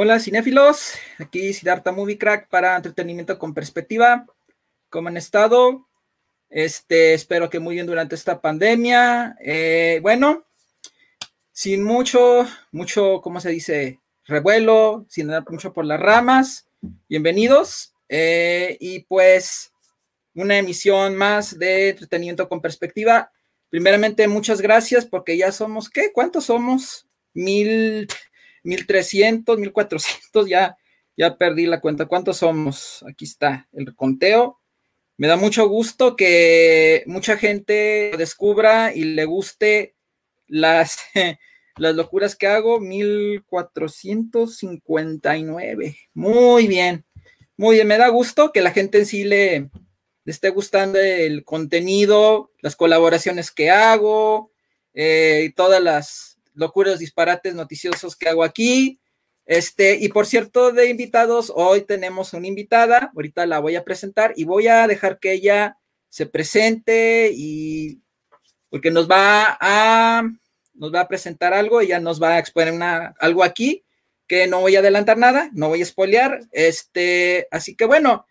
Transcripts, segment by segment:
Hola cinéfilos, aquí Siddhartha Movie Crack para entretenimiento con perspectiva. ¿Cómo han estado? Este, espero que muy bien durante esta pandemia. Eh, bueno, sin mucho, mucho, ¿cómo se dice? Revuelo, sin dar mucho por las ramas. Bienvenidos. Eh, y pues, una emisión más de entretenimiento con perspectiva. Primeramente, muchas gracias porque ya somos, ¿qué? ¿Cuántos somos? Mil 1300, 1400, ya, ya perdí la cuenta. ¿Cuántos somos? Aquí está el conteo. Me da mucho gusto que mucha gente descubra y le guste las, las locuras que hago. 1459. Muy bien. Muy bien. Me da gusto que la gente en sí le, esté gustando el contenido, las colaboraciones que hago, eh, y todas las, locuras, disparates noticiosos que hago aquí. Este, y por cierto, de invitados, hoy tenemos una invitada, ahorita la voy a presentar y voy a dejar que ella se presente y porque nos va a nos va a presentar algo, ella nos va a exponer una, algo aquí que no voy a adelantar nada, no voy a spoilear, este, así que bueno,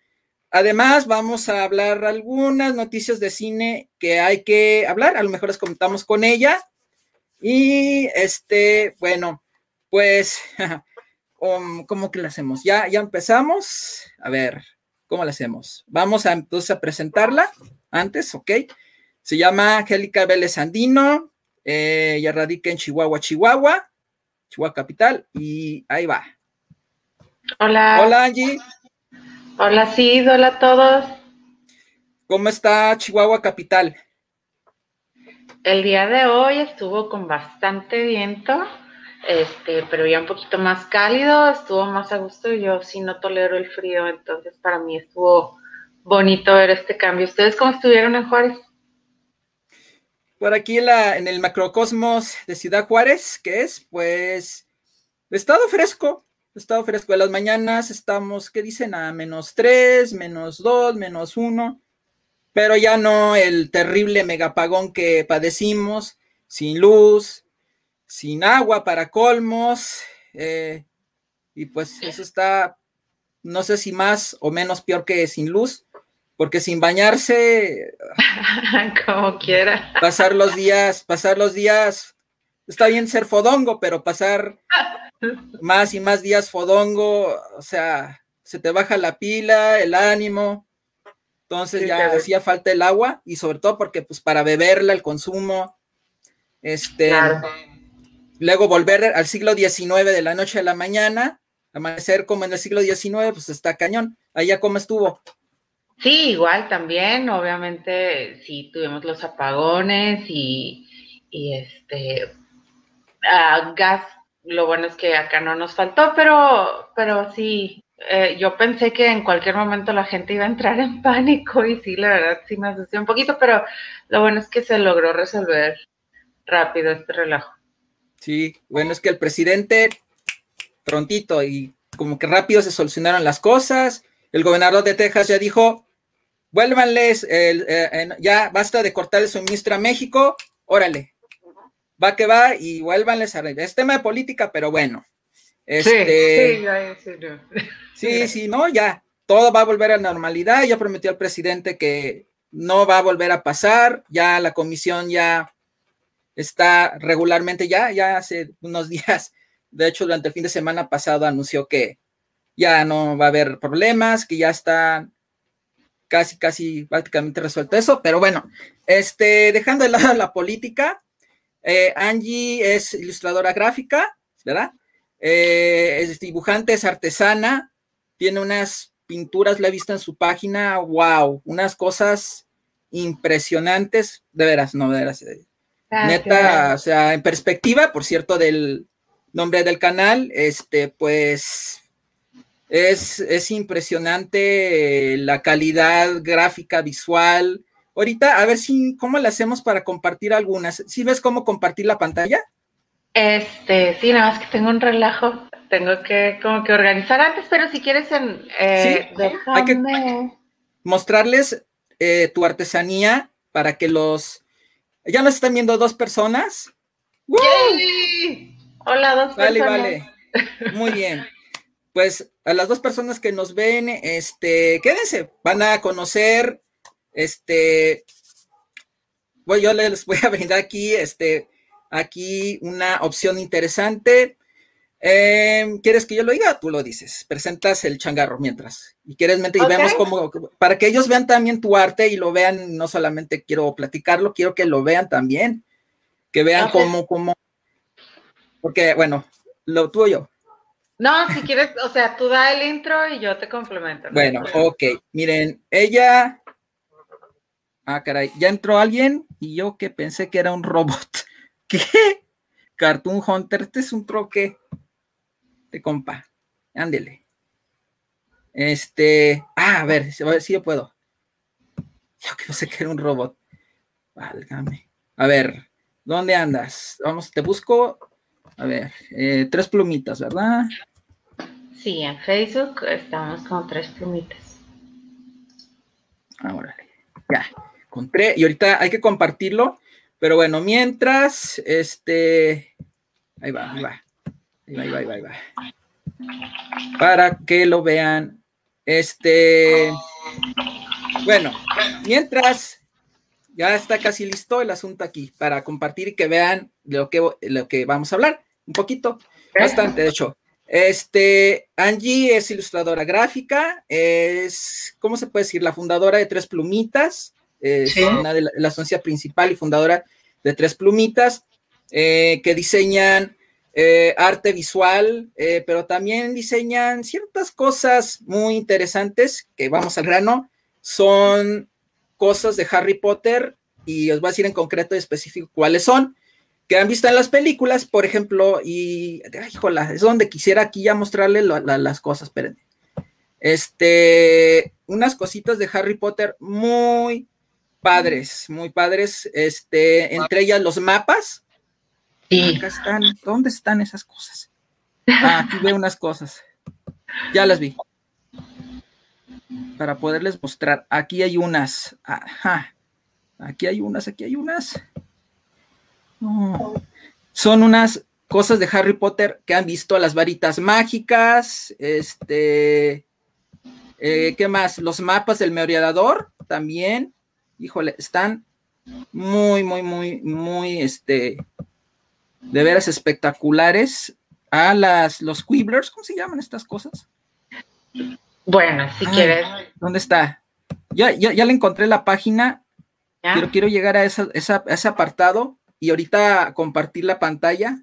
además vamos a hablar algunas noticias de cine que hay que hablar, a lo mejor las comentamos con ella y este, bueno, pues, um, ¿cómo que lo hacemos? Ya, ya empezamos. A ver, ¿cómo lo hacemos? Vamos a entonces a presentarla antes, ¿ok? Se llama Angélica Vélez Andino, eh, ella radica en Chihuahua, Chihuahua, Chihuahua capital, y ahí va. Hola. Hola, Angie. Hola, sí, hola a todos. ¿Cómo está Chihuahua capital? El día de hoy estuvo con bastante viento, este, pero ya un poquito más cálido, estuvo más a gusto. Yo sí no tolero el frío, entonces para mí estuvo bonito ver este cambio. ¿Ustedes cómo estuvieron en Juárez? Por aquí en, el macrocosmos de Ciudad Juárez, que es, pues, estado fresco, estado fresco. De las mañanas estamos, ¿qué dicen? A menos 3, menos 2, menos 1 pero ya no el terrible megapagón que padecimos, sin luz, sin agua para colmos, eh, y pues eso está, no sé si más o menos peor que sin luz, porque sin bañarse, como quiera, pasar los días, pasar los días, está bien ser fodongo, pero pasar más y más días fodongo, o sea, se te baja la pila, el ánimo, entonces ya hacía falta el agua y sobre todo porque pues para beberla, el consumo, este, luego volver al siglo XIX de la noche a la mañana, amanecer como en el siglo XIX, pues está cañón. Allá cómo estuvo. Sí, igual también, obviamente sí tuvimos los apagones y, y este gas, lo bueno es que acá no nos faltó, pero, pero sí, eh, yo pensé que en cualquier momento la gente iba a entrar en pánico y sí, la verdad sí me asusté un poquito, pero lo bueno es que se logró resolver rápido este relajo. Sí, bueno, es que el presidente prontito y como que rápido se solucionaron las cosas. El gobernador de Texas ya dijo, vuélvanles, eh, ya basta de cortar el suministro a México, órale, va que va y vuélvanles a... Es tema de política, pero bueno. Este, sí, sí, sí, sí, no, ya, todo va a volver a normalidad. Ya prometió el presidente que no va a volver a pasar. Ya la comisión ya está regularmente, ya, ya hace unos días, de hecho, durante el fin de semana pasado anunció que ya no va a haber problemas, que ya está casi, casi prácticamente resuelto eso. Pero bueno, este, dejando de lado la política, eh, Angie es ilustradora gráfica, ¿verdad? Eh, es dibujante, es artesana, tiene unas pinturas, la he visto en su página, wow, unas cosas impresionantes, de veras, no, de veras. Eh, neta, o sea, en perspectiva, por cierto, del nombre del canal, este, pues es, es impresionante la calidad gráfica, visual. Ahorita, a ver si, ¿cómo le hacemos para compartir algunas? ¿Sí ves cómo compartir la pantalla? Este, sí, nada más que tengo un relajo. Tengo que como que organizar antes, pero si quieres en, eh, hay que mostrarles eh, tu artesanía para que los ya nos están viendo dos personas. Hola, dos vale, Vale, Muy bien. pues a las dos personas que nos ven, este, quédense, van a conocer, este, bueno, yo les voy a brindar aquí, este, aquí una opción interesante. Em, ¿Quieres que yo lo diga? Tú lo dices. Presentas el changarro mientras. Y quieres mente y vemos cómo, para que ellos vean también tu arte y lo vean, no solamente quiero platicarlo, quiero que lo vean también. Que vean cómo, cómo. Porque, bueno, lo tuyo. No, si quieres, o sea, tú da el intro y yo te complemento. Bueno, ok. Miren, ella. Ah, caray, ya entró alguien y yo que pensé que era un robot. ¿Qué? Cartoon Hunter, este es un troque de compa. Ándele. Este. Ah, a ver, a ver si yo puedo. Yo que no sé que era un robot. Válgame. A ver, ¿dónde andas? Vamos, te busco. A ver, eh, tres plumitas, ¿verdad? Sí, en Facebook estamos con tres plumitas. Ahora, ya, encontré. Y ahorita hay que compartirlo. Pero bueno, mientras, este, ahí va, ahí va, ahí va, ahí va, ahí va, Para que lo vean, este, bueno, mientras, ya está casi listo el asunto aquí para compartir y que vean lo que, lo que vamos a hablar, un poquito, bastante, de hecho. Este, Angie es ilustradora gráfica, es, ¿cómo se puede decir? La fundadora de Tres Plumitas, es una de la, la principal y fundadora de Tres Plumitas, eh, que diseñan eh, arte visual, eh, pero también diseñan ciertas cosas muy interesantes, que vamos al grano, son cosas de Harry Potter, y os voy a decir en concreto y específico cuáles son. Que han visto en las películas, por ejemplo, y, ay, jola, es donde quisiera aquí ya mostrarles las cosas, espérenme. Este, unas cositas de Harry Potter muy padres, muy padres, este, entre ellas los mapas. Sí. Acá están, ¿dónde están esas cosas? Ah, aquí veo unas cosas. Ya las vi. Para poderles mostrar, aquí hay unas, ajá, aquí hay unas, aquí hay unas. Son unas cosas de Harry Potter que han visto las varitas mágicas, este, eh, ¿qué más? Los mapas del merodeador también, híjole, están muy, muy, muy, muy, este, de veras espectaculares. A las, los Quibblers, ¿cómo se llaman estas cosas? Bueno, si quieres. ¿Dónde está? Ya, ya, ya le encontré la página. Quiero, quiero llegar a, ese apartado y ahorita compartir la pantalla,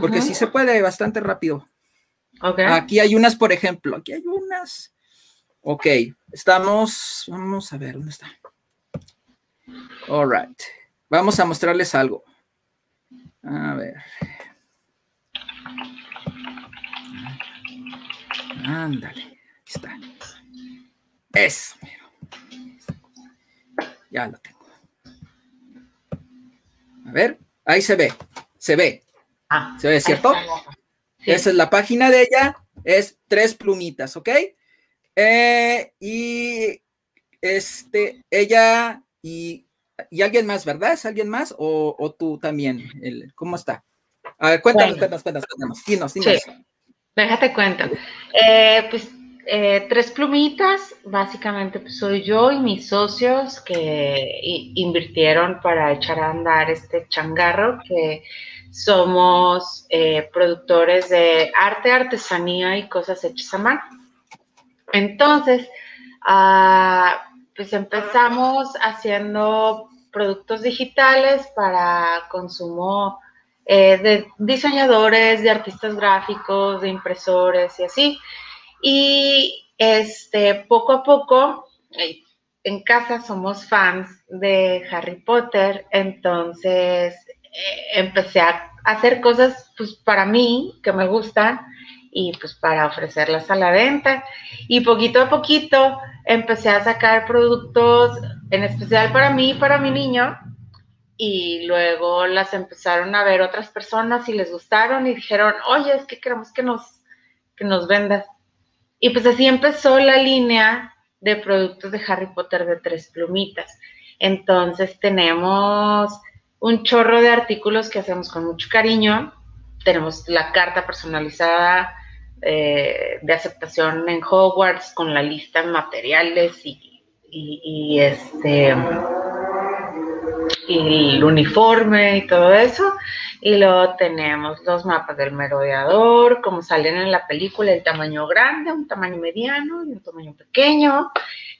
porque sí se puede bastante rápido. Aquí hay unas, por ejemplo, aquí hay unas. Ok, estamos, vamos a ver, ¿dónde está? All right. Vamos a mostrarles algo. A ver. Ándale, aquí está. Es. Ya lo tengo. A ver, ahí se ve, se ve. Ah, ¿Se ve, cierto? Esa es la página de ella, es tres plumitas, ¿ok? Eh, y este, ella y, alguien más, ¿verdad? ¿Es alguien más o, tú también? ¿Cómo está? A ver, cuéntanos, cuéntanos, cuéntanos, cuéntanos, dinos, dinos. Déjate cuento. Eh, pues eh, tres plumitas, básicamente pues, soy yo y mis socios que invirtieron para echar a andar este changarro, que somos eh, productores de arte, artesanía y cosas hechas a mano. Entonces, ah, pues empezamos haciendo productos digitales para consumo eh, de diseñadores, de artistas gráficos, de impresores y así. Y este, poco a poco, en casa somos fans de Harry Potter, entonces eh, empecé a hacer cosas pues, para mí que me gustan y pues para ofrecerlas a la venta. Y poquito a poquito empecé a sacar productos, en especial para mí y para mi niño, y luego las empezaron a ver otras personas y les gustaron y dijeron, oye, es que queremos que nos, que nos vendas. Y pues así empezó la línea de productos de Harry Potter de tres plumitas. Entonces tenemos un chorro de artículos que hacemos con mucho cariño. Tenemos la carta personalizada eh, de aceptación en Hogwarts con la lista de materiales y, y, este y el uniforme y todo eso. Y luego tenemos los mapas del merodeador, como salen en la película, el tamaño grande, un tamaño mediano y un tamaño pequeño.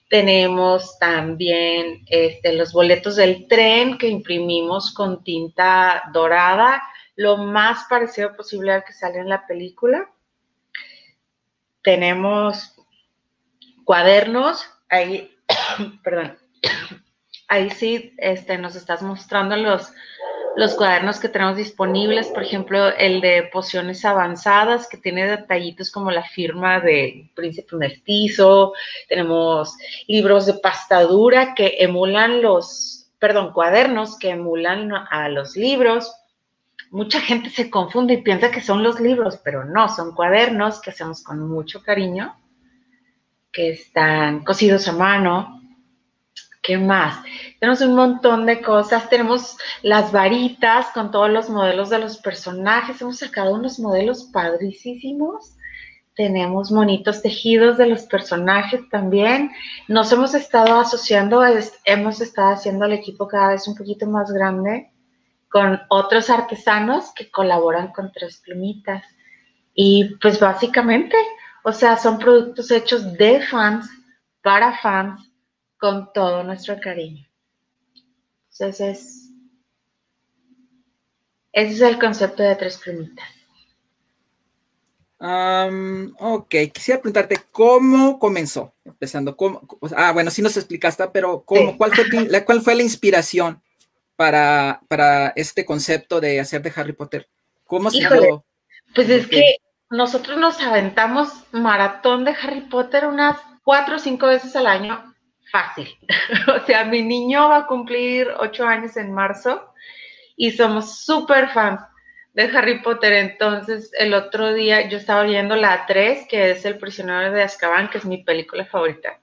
Tenemos también este, los boletos del tren que imprimimos con tinta dorada, lo más parecido posible al que sale en la película. Tenemos cuadernos, ahí, perdón, ahí sí este, nos estás mostrando los, los cuadernos que tenemos disponibles, por ejemplo, el de pociones avanzadas, que tiene detallitos como la firma de Príncipe Mestizo, tenemos libros de pastadura que emulan los, perdón, cuadernos que emulan a los libros. Mucha gente se confunde y piensa que son los libros, pero no, son cuadernos que hacemos con mucho cariño, que están cosidos a mano, ¿Qué más? Tenemos un montón de cosas. Tenemos las varitas con todos los modelos de los personajes. Hemos sacado unos modelos padricísimos. Tenemos monitos tejidos de los personajes también. Nos hemos estado asociando, hemos estado haciendo el equipo cada vez un poquito más grande con otros artesanos que colaboran con Tres Plumitas. Y pues básicamente, o sea, son productos hechos de fans, para fans, con todo nuestro cariño. Entonces, ese es el concepto de tres plumitas. ok, quisiera preguntarte cómo comenzó, empezando, cómo, ah, bueno, sí nos explicaste, pero ¿cómo, cuál, fue la, ¿cuál fue la inspiración para, para este concepto de hacer de Harry Potter? ¿Cómo se dio? Pues es que nosotros nos aventamos maratón de Harry Potter unas cuatro o cinco veces al año fácil. o sea, mi niño va a cumplir ocho años en marzo y somos súper fans de Harry Potter. Entonces, el otro día yo estaba viendo la 3, que es El prisionero de Azkaban, que es mi película favorita.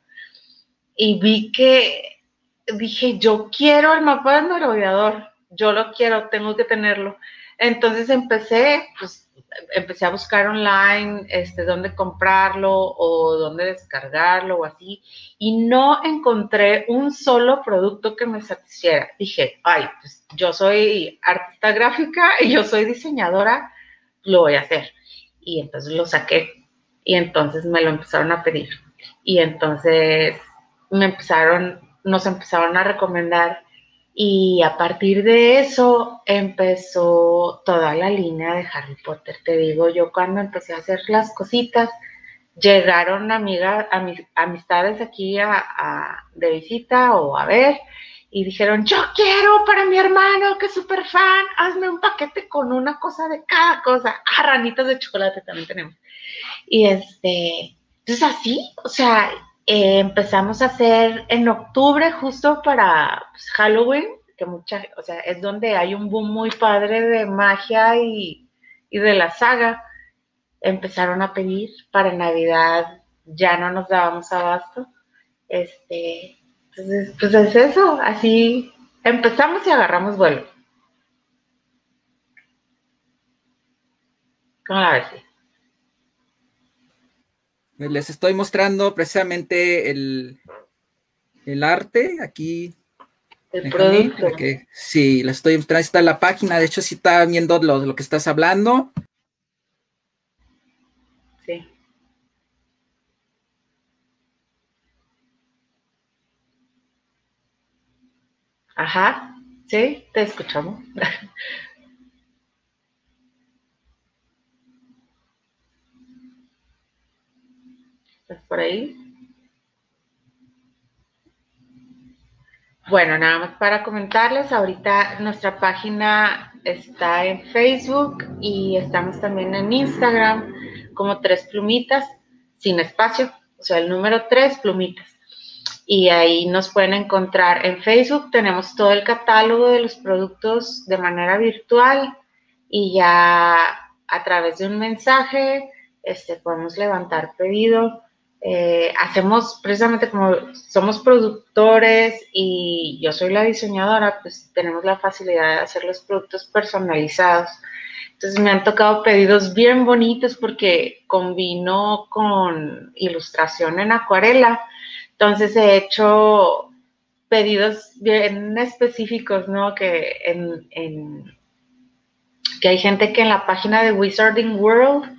Y vi que dije, yo quiero el mapa del merodeador, yo lo quiero, tengo que tenerlo. Entonces empecé, pues empecé a buscar online este, dónde comprarlo o dónde descargarlo o así, y no encontré un solo producto que me satisfiera. Dije, ay, pues yo soy artista gráfica y yo soy diseñadora, lo voy a hacer. Y entonces lo saqué y entonces me lo empezaron a pedir. Y entonces me empezaron, nos empezaron a recomendar y a partir de eso empezó toda la línea de Harry Potter. Te digo, yo cuando empecé a hacer las cositas, llegaron amigas, amistades aquí a, de visita o a ver y dijeron, yo quiero para mi hermano que es súper fan, hazme un paquete con una cosa de cada cosa. Ah, de chocolate también tenemos. Y este, entonces así, o sea, eh, empezamos a hacer en octubre, justo para pues, Halloween, que mucha, o sea, es donde hay un boom muy padre de magia y, de la saga. Empezaron a pedir para Navidad, ya no nos dábamos abasto. Este, entonces, pues es eso, así empezamos y agarramos vuelo. ¿Cómo la ves? Les estoy mostrando precisamente el, el arte aquí. El producto. sí, les estoy mostrando. está la página. De hecho, si está viendo lo, lo que estás hablando. Sí. Ajá, sí, te escuchamos. por ahí? Bueno, nada más para comentarles, ahorita nuestra página está en Facebook y estamos también en Instagram como tres plumitas, sin espacio, o sea, el número tres plumitas. Y ahí nos pueden encontrar en Facebook, tenemos todo el catálogo de los productos de manera virtual y ya a través de un mensaje este, podemos levantar pedido eh, hacemos precisamente como somos productores y yo soy la diseñadora, pues tenemos la facilidad de hacer los productos personalizados. Entonces me han tocado pedidos bien bonitos porque combino con ilustración en acuarela. Entonces he hecho pedidos bien específicos, ¿no? Que en, que hay gente que en la página de Wizarding World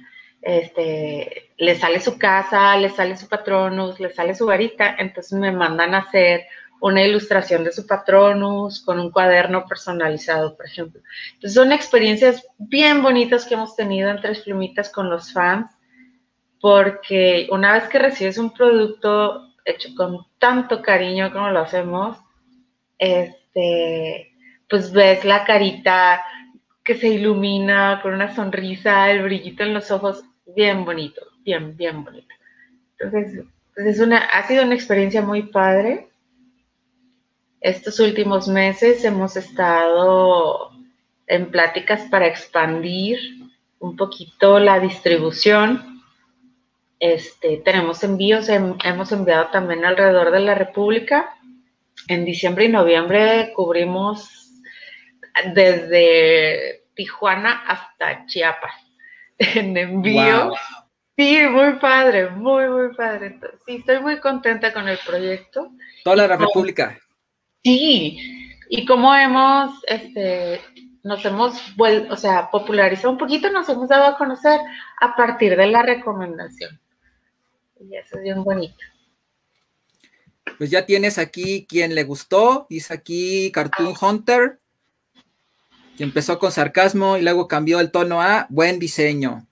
este, le sale su casa, le sale su patronus, le sale su varita, entonces me mandan a hacer una ilustración de su patronus con un cuaderno personalizado, por ejemplo. Entonces son experiencias bien bonitas que hemos tenido en Tres Plumitas con los fans, porque una vez que recibes un producto hecho con tanto cariño como lo hacemos, este, pues ves la carita que se ilumina con una sonrisa, el brillito en los ojos, bien bonito, bien, bien bonito. Entonces, pues es una, ha sido una experiencia muy padre estos últimos meses hemos estado en pláticas para expandir un poquito la distribución. Este, tenemos envíos, hemos enviado también alrededor de la República. En diciembre y noviembre cubrimos desde Tijuana hasta Chiapas en envío. Sí, muy padre, muy, muy padre. sí, estoy muy contenta con el proyecto. Toda la República. Sí, y como hemos, este, nos hemos vuelto, o sea, popularizado un poquito, nos hemos dado a conocer a partir de la recomendación. Y eso es bien bonito. Pues ya tienes aquí quien le gustó, dice aquí Cartoon Hunter, que empezó con sarcasmo y luego cambió el tono a buen diseño.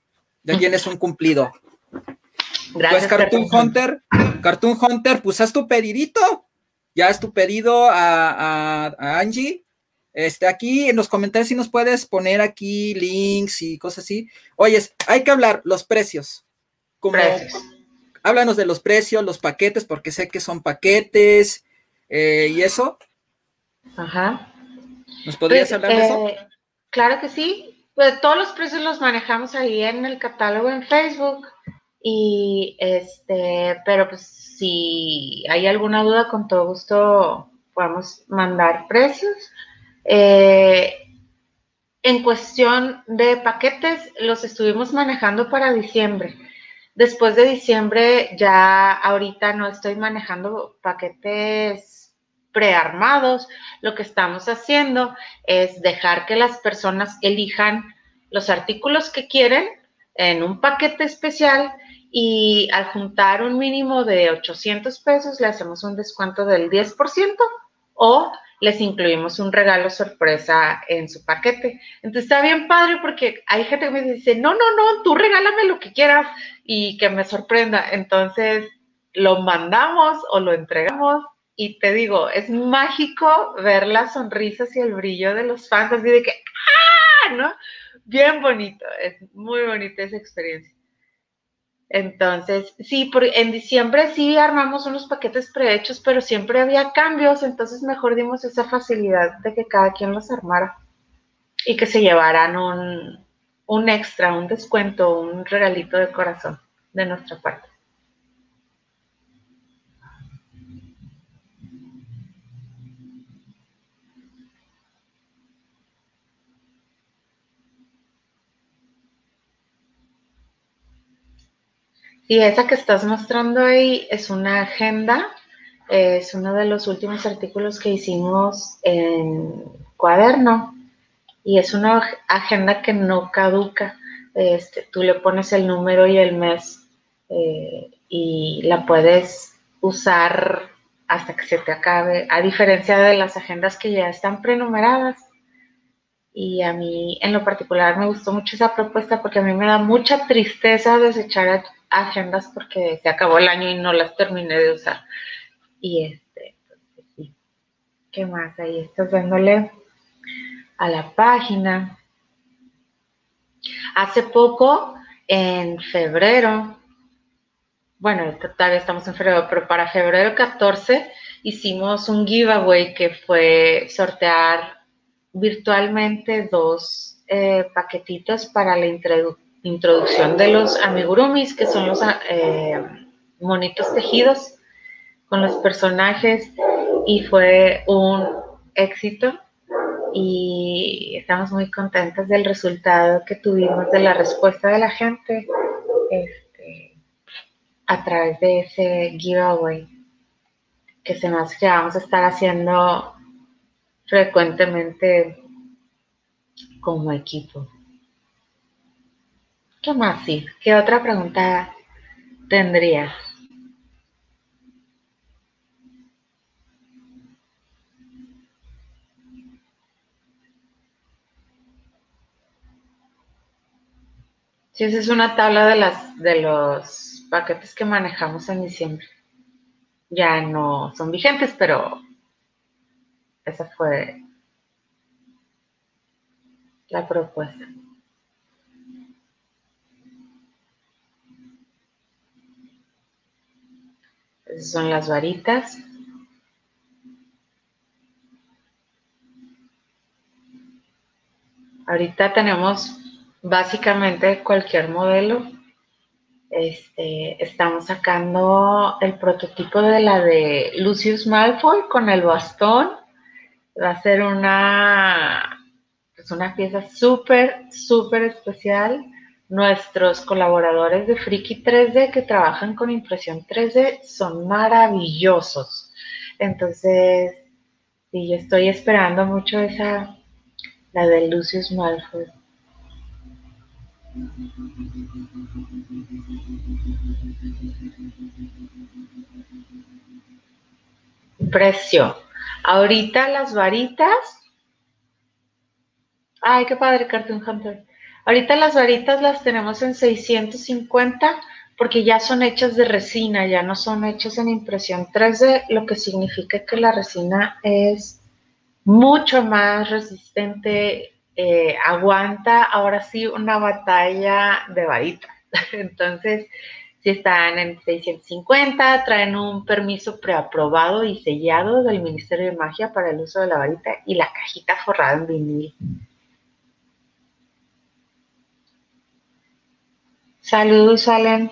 Ya tienes un cumplido. Gracias, pues Cartoon, Hunter, Cartoon Hunter, pues haz tu pedidito ya es tu pedido a, Angie. Este, aquí en los comentarios si nos puedes poner aquí links y cosas así. Oyes, hay que hablar los precios. Como, Háblanos de los precios, los paquetes, porque sé que son paquetes eh, y eso. Ajá. ¿Nos podrías pues, hablar de eso? Eh, claro que sí. Pues todos los precios los manejamos ahí en el catálogo en Facebook. Y este, pero pues si hay alguna duda, con todo gusto podemos mandar precios. Eh, en cuestión de paquetes, los estuvimos manejando para diciembre. Después de diciembre, ya ahorita no estoy manejando paquetes prearmados. Lo que estamos haciendo es dejar que las personas elijan los artículos que quieren en un paquete especial y al juntar un mínimo de 800 pesos le hacemos un descuento del 10% o les incluimos un regalo sorpresa en su paquete. Entonces está bien padre porque hay gente que me dice, no, no, no, tú regálame lo que quieras y que me sorprenda. Entonces lo mandamos o lo entregamos y te digo, es mágico ver las sonrisas y el brillo de los fans, así de que, ¡ah! ¿no? Bien bonito, es muy bonita esa experiencia. Entonces, sí, en diciembre sí armamos unos paquetes prehechos, pero siempre había cambios, entonces mejor dimos esa facilidad de que cada quien los armara y que se llevaran un, un extra, un descuento, un regalito de corazón de nuestra parte. Y esa que estás mostrando ahí es una agenda, es uno de los últimos artículos que hicimos en cuaderno y es una agenda que no caduca. Este, tú le pones el número y el mes eh, y la puedes usar hasta que se te acabe, a diferencia de las agendas que ya están prenumeradas. Y a mí en lo particular me gustó mucho esa propuesta porque a mí me da mucha tristeza desechar agendas porque se acabó el año y no las terminé de usar. Y este, pues, sí. ¿Qué más? Ahí estás dándole a la página. Hace poco, en febrero, bueno, todavía estamos en febrero, pero para febrero 14 hicimos un giveaway que fue sortear virtualmente dos eh, paquetitos para la introducción de los amigurumis, que son los eh, monitos tejidos con los personajes, y fue un éxito. y estamos muy contentas del resultado que tuvimos de la respuesta de la gente este, a través de ese giveaway que se nos que vamos a estar haciendo frecuentemente como equipo. ¿Qué más, sí? ¿Qué otra pregunta tendrías? Sí, esa es una tabla de las de los paquetes que manejamos en diciembre. Ya no son vigentes, pero esa fue la propuesta. Esas son las varitas. Ahorita tenemos básicamente cualquier modelo. Este, estamos sacando el prototipo de la de Lucius Malfoy con el bastón. Va a ser una, pues una pieza súper, súper especial. Nuestros colaboradores de Friki 3D que trabajan con impresión 3D son maravillosos. Entonces, sí, yo estoy esperando mucho esa, la de Lucius Malfoy. Precio. Ahorita las varitas. Ay, qué padre, Cartoon Hunter. Ahorita las varitas las tenemos en 650 porque ya son hechas de resina, ya no son hechas en impresión 3D, lo que significa que la resina es mucho más resistente eh, aguanta ahora sí una batalla de varita. Entonces, si están en 650, traen un permiso preaprobado y sellado del Ministerio de Magia para el uso de la varita y la cajita forrada en vinil. Saludos, Allen.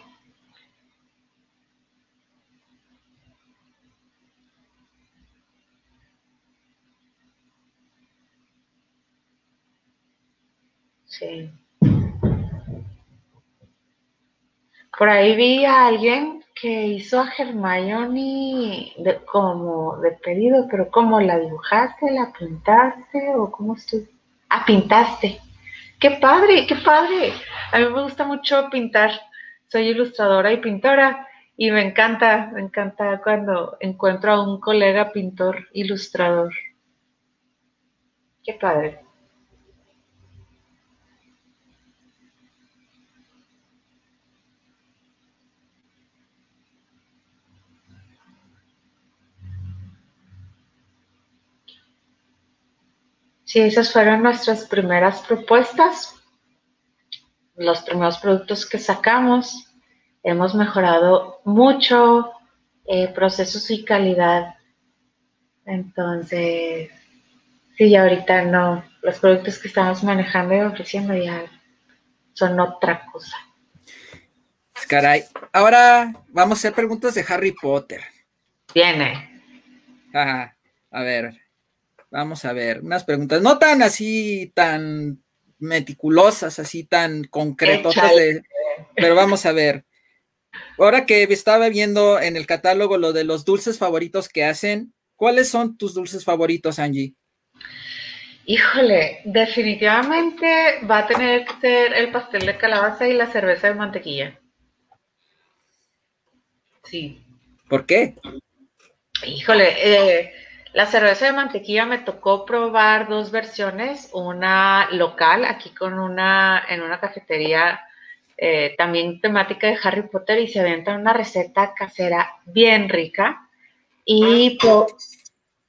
Por ahí vi a alguien que hizo a Hermione como de pedido, pero ¿cómo la dibujaste, la pintaste o cómo estuvo? Ah, pintaste. ¡Qué padre, qué padre! A mí me gusta mucho pintar. Soy ilustradora y pintora y me encanta, me encanta cuando encuentro a un colega pintor, ilustrador. Qué padre. Sí, esas fueron nuestras primeras propuestas, los primeros productos que sacamos. Hemos mejorado mucho eh, procesos y calidad. Entonces, sí, ahorita no, los productos que estamos manejando y ofreciendo ya son otra cosa. Caray, ahora vamos a hacer preguntas de Harry Potter. Viene. Ajá, a ver, Vamos a ver, unas preguntas, no tan así, tan meticulosas, así tan concretas, pero vamos a ver. Ahora que estaba viendo en el catálogo lo de los dulces favoritos que hacen, ¿cuáles son tus dulces favoritos, Angie? Híjole, definitivamente va a tener que ser el pastel de calabaza y la cerveza de mantequilla. Sí. ¿Por qué? Híjole, eh, la cerveza de mantequilla me tocó probar dos versiones, una local aquí con una en una cafetería eh, también temática de Harry Potter y se avienta una receta casera bien rica y ah.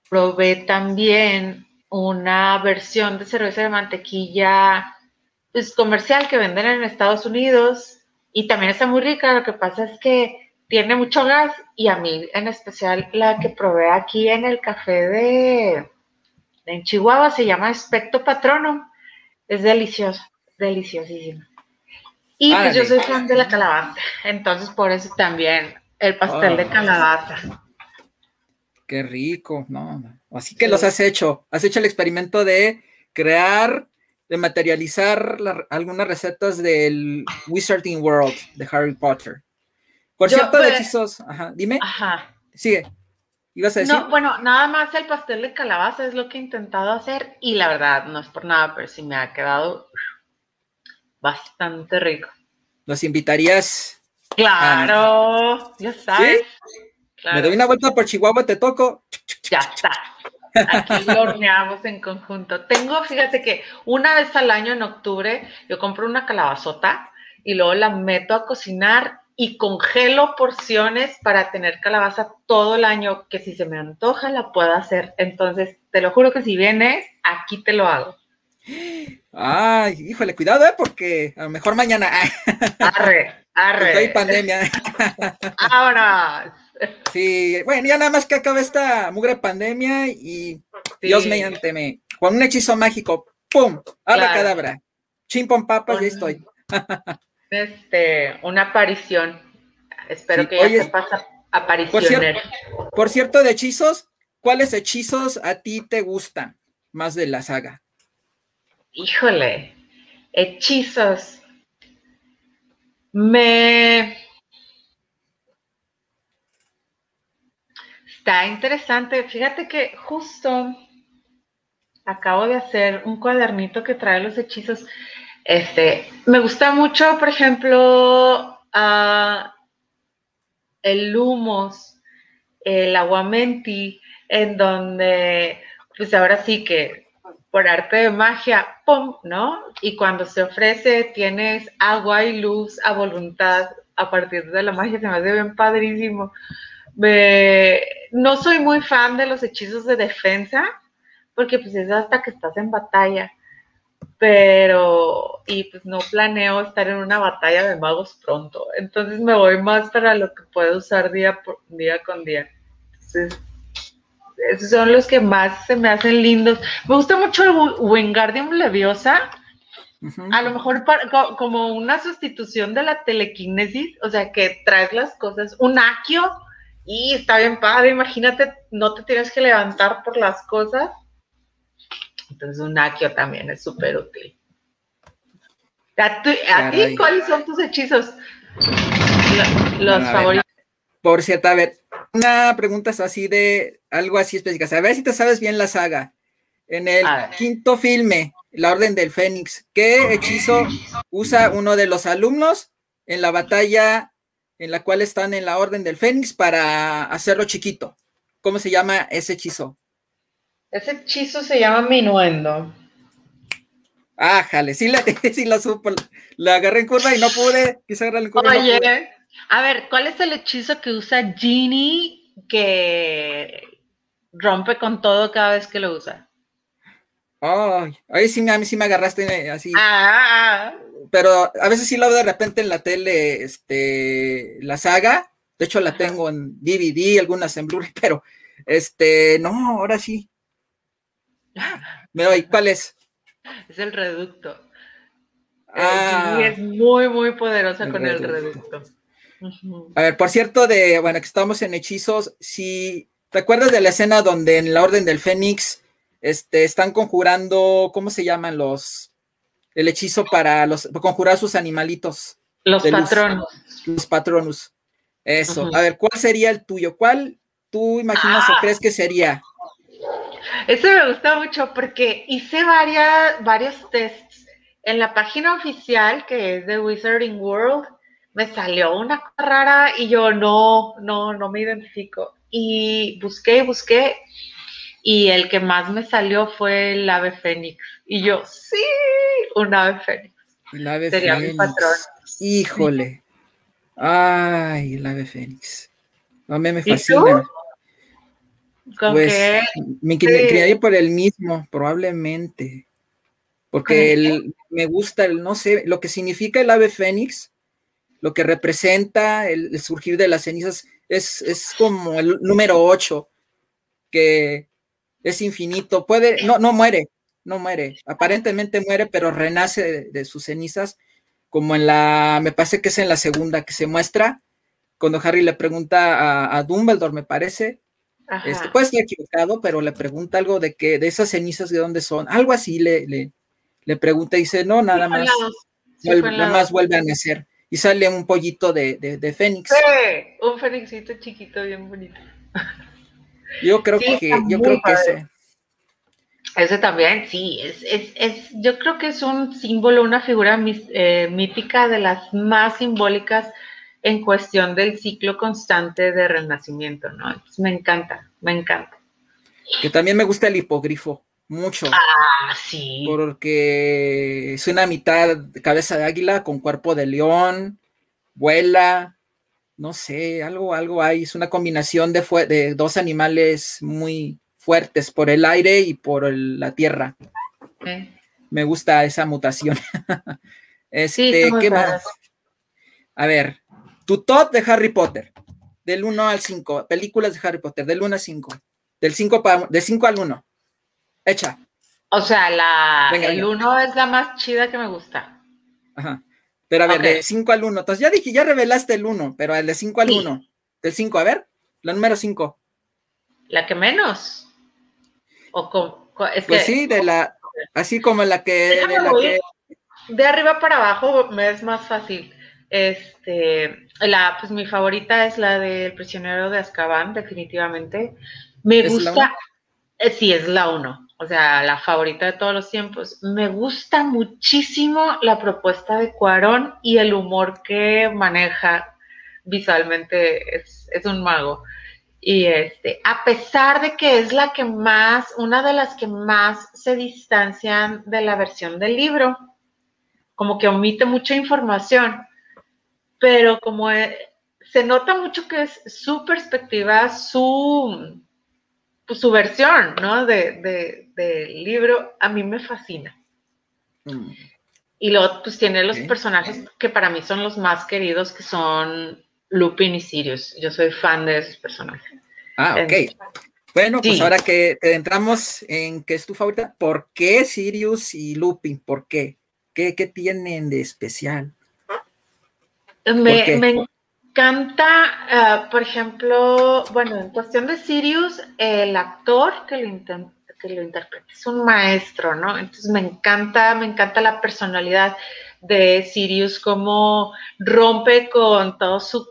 probé también una versión de cerveza de mantequilla pues, comercial que venden en Estados Unidos y también está muy rica. Lo que pasa es que tiene mucho gas y a mí en especial la que probé aquí en el café de, en Chihuahua se llama Aspecto Patrono. Es delicioso, deliciosísimo. Y pues yo soy fan de la calabaza, entonces por eso también el pastel de calabaza. Qué rico, ¿no? Así que los has hecho. Has hecho el experimento de crear, de materializar algunas recetas del Wizarding World de Harry Potter. Por cierto, de hechizos, ajá, dime. Ajá. Sigue. ¿Ibas a decir? No, bueno, nada más el pastel de calabaza es lo que he intentado hacer y la verdad, no es por nada, pero sí me ha quedado bastante rico. ¿Nos invitarías? Claro, ya sabes. Me doy una vuelta por Chihuahua, te toco. Ya está. Aquí lo horneamos en conjunto. Tengo, fíjate que una vez al año en octubre yo compro una calabazota y luego la meto a cocinar y congelo porciones para tener calabaza todo el año, que si se me antoja la puedo hacer. Entonces, te lo juro que si vienes, aquí te lo hago. Ay, híjole, cuidado, ¿eh? porque a lo mejor mañana. Arre, arre. Hay pandemia. Ahora. Sí, bueno, ya nada más que acabe esta mugre pandemia y Dios mediante me. Con un hechizo mágico, ¡pum! Abra la cadabra. Chimpón papas, ya estoy. este, una aparición. Espero que ya se pasa aparición. Por, por cierto, de hechizos, ¿cuáles hechizos a ti te gustan más de la saga? Híjole, hechizos. Me... Está interesante. Fíjate que justo acabo de hacer un cuadernito que trae los hechizos. Este, me gusta mucho, por ejemplo, el Lumos, el Aguamenti, en donde, pues ahora sí que por arte de magia, ¡pum! ¿no? Y cuando se ofrece tienes agua y luz a voluntad a partir de la magia, se me hace bien padrísimo. no soy muy fan de los hechizos de defensa, porque pues es hasta que estás en batalla pero y pues no planeo estar en una batalla de magos pronto, entonces me voy más para lo que puedo usar día por día con día. Entonces, esos son los que más se me hacen lindos. Me gusta mucho el Wingardium Leviosa. A lo mejor como una sustitución de la telequinesis, o sea, que traes las cosas, un aquio, y está bien padre, imagínate, no te tienes que levantar por las cosas, entonces un aquio también es súper útil. ¿A, ti cuáles son tus hechizos? Los, favoritos. por cierto, a ver, una pregunta así de algo así específico. A ver si te sabes bien la saga. En el quinto filme, La Orden del Fénix, ¿qué hechizo usa uno de los alumnos en la batalla en la cual están en la Orden del Fénix para hacerlo chiquito? ¿Cómo se llama ese hechizo? Ese hechizo se llama Minuendo. Ah, jale, sí la, sí la supo. La agarré en curva y no pude. Quise agarrar en curva. Oye, a ver, ¿cuál es el hechizo que usa Genie que rompe con todo cada vez que lo usa? Ay, ahí sí, a mí sí me agarraste así. Ah. Pero a veces sí lo veo de repente en la tele, este, la saga. De hecho, la tengo en DVD, algunas en Blu-ray, pero este, no, ahora sí. Me doy, ¿cuál es? Es el reducto. Ah, es muy, muy poderosa con el reducto. A ver, por cierto, de, bueno, que estamos en hechizos, si te acuerdas de la escena donde en la Orden del Fénix este, están conjurando, ¿cómo se llaman los, el hechizo para los, conjurar sus animalitos? Los patronos. los patronos. Eso. A ver, ¿cuál sería el tuyo? ¿Cuál tú imaginas o ah. crees que sería? Eso me gusta mucho porque hice varias, varios tests. En la página oficial, que es de Wizarding World, me salió una cosa rara y yo no, no, no me identifico. Y busqué y busqué y el que más me salió fue el ave fénix. Y yo, sí, un ave fénix. El ave Sería mi patrón. Híjole. Ay, el ave fénix. A mí me fascina. Pues me criaría por el mismo, probablemente. Porque me gusta, el, no sé, lo que significa el ave fénix lo que representa el, surgir de las cenizas es, como el número 8, que es infinito, puede, no, no muere, no muere, aparentemente muere, pero renace de, sus cenizas, como en la, me parece que es en la segunda que se muestra, cuando Harry le pregunta a, Dumbledore, me parece, Este, puede estar equivocado, pero le pregunta algo de que de esas cenizas de dónde son, algo así le, le, le pregunta y dice, no, nada más, nada más vuelve a nacer. Y sale un pollito de, de, fénix. Sí, un fénixito chiquito, bien bonito. Yo creo que, yo creo que ese. Ese también, sí, es, es, es, yo creo que es un símbolo, una figura eh, mítica de las más simbólicas en cuestión del ciclo constante de renacimiento, ¿no? me encanta, me encanta. Que también me gusta el hipogrifo, mucho. Ah, sí. Porque es una mitad cabeza de águila con cuerpo de león, vuela, no sé, algo, algo hay, es una combinación de, de dos animales muy fuertes por el aire y por la tierra. Me gusta esa mutación. este, ¿qué más? A ver, tu top de Harry Potter, del 1 al 5, películas de Harry Potter, del 1 al 5, del 5 de 5 al 1. Echa. O sea, la, el 1 es la más chida que me gusta. Ajá. Pero a ver, de 5 al 1. Entonces ya dije, ya revelaste el 1, pero el de 5 al 1. Del 5, a ver, la número 5. La que menos. O con, es pues sí, de la, así como la que, de la que... De arriba para abajo me es más fácil. Este, la, pues mi favorita es la del prisionero de Azkaban, definitivamente. Me gusta, eh, sí, es la uno, o sea, la favorita de todos los tiempos. Me gusta muchísimo la propuesta de Cuarón y el humor que maneja visualmente, es, es un mago. Y este, a pesar de que es la que más, una de las que más se distancian de la versión del libro, como que omite mucha información pero como e, se nota mucho que es su perspectiva, su, pues, su versión, ¿no? De, del libro, a mí me fascina. Mm. Y luego, pues tiene los personajes que para mí son los más queridos, que son Lupin y Sirius. Yo soy fan de esos personajes. Ah, ok. bueno, pues ahora que entramos en qué es tu favorita, ¿por qué Sirius y Lupin? ¿Por qué? ¿Qué, qué tienen de especial? Me, encanta, eh, por ejemplo, bueno, en cuestión de Sirius, el actor que lo, que lo interpreta es un maestro, ¿no? Entonces me encanta, me encanta la personalidad de Sirius, cómo rompe con todo su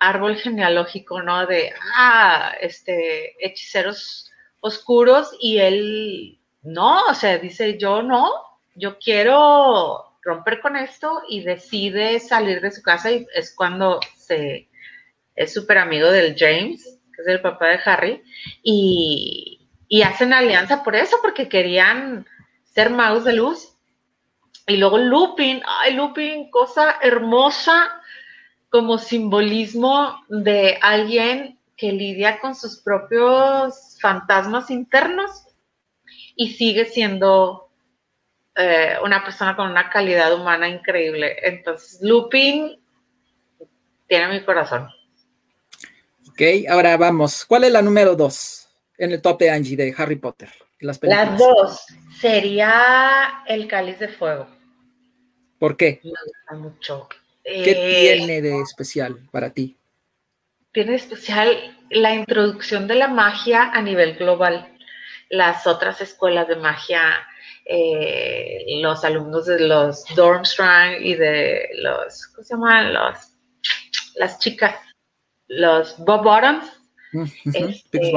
árbol genealógico, ¿no? De, ah, este, hechiceros oscuros y él, no, o sea, dice, yo no, yo quiero romper con esto y decide salir de su casa y es cuando se es súper amigo del James, que es el papá de Harry, y, hacen alianza por eso, porque querían ser magos de luz. Y luego Lupin, ay Lupin, cosa hermosa como simbolismo de alguien que lidia con sus propios fantasmas internos y sigue siendo eh, una persona con una calidad humana increíble. Entonces, Lupin tiene mi corazón. Ok, ahora vamos. ¿Cuál es la número dos en el top de Angie de Harry Potter? Las, las dos sería El Cáliz de Fuego. ¿Por qué? Me gusta mucho. ¿Qué eh, tiene de especial para ti? Tiene especial la introducción de la magia a nivel global. Las otras escuelas de magia eh, los alumnos de los Dormstrang y de los, ¿cómo se llaman? Los, las chicas, los Bob Bottoms. Este,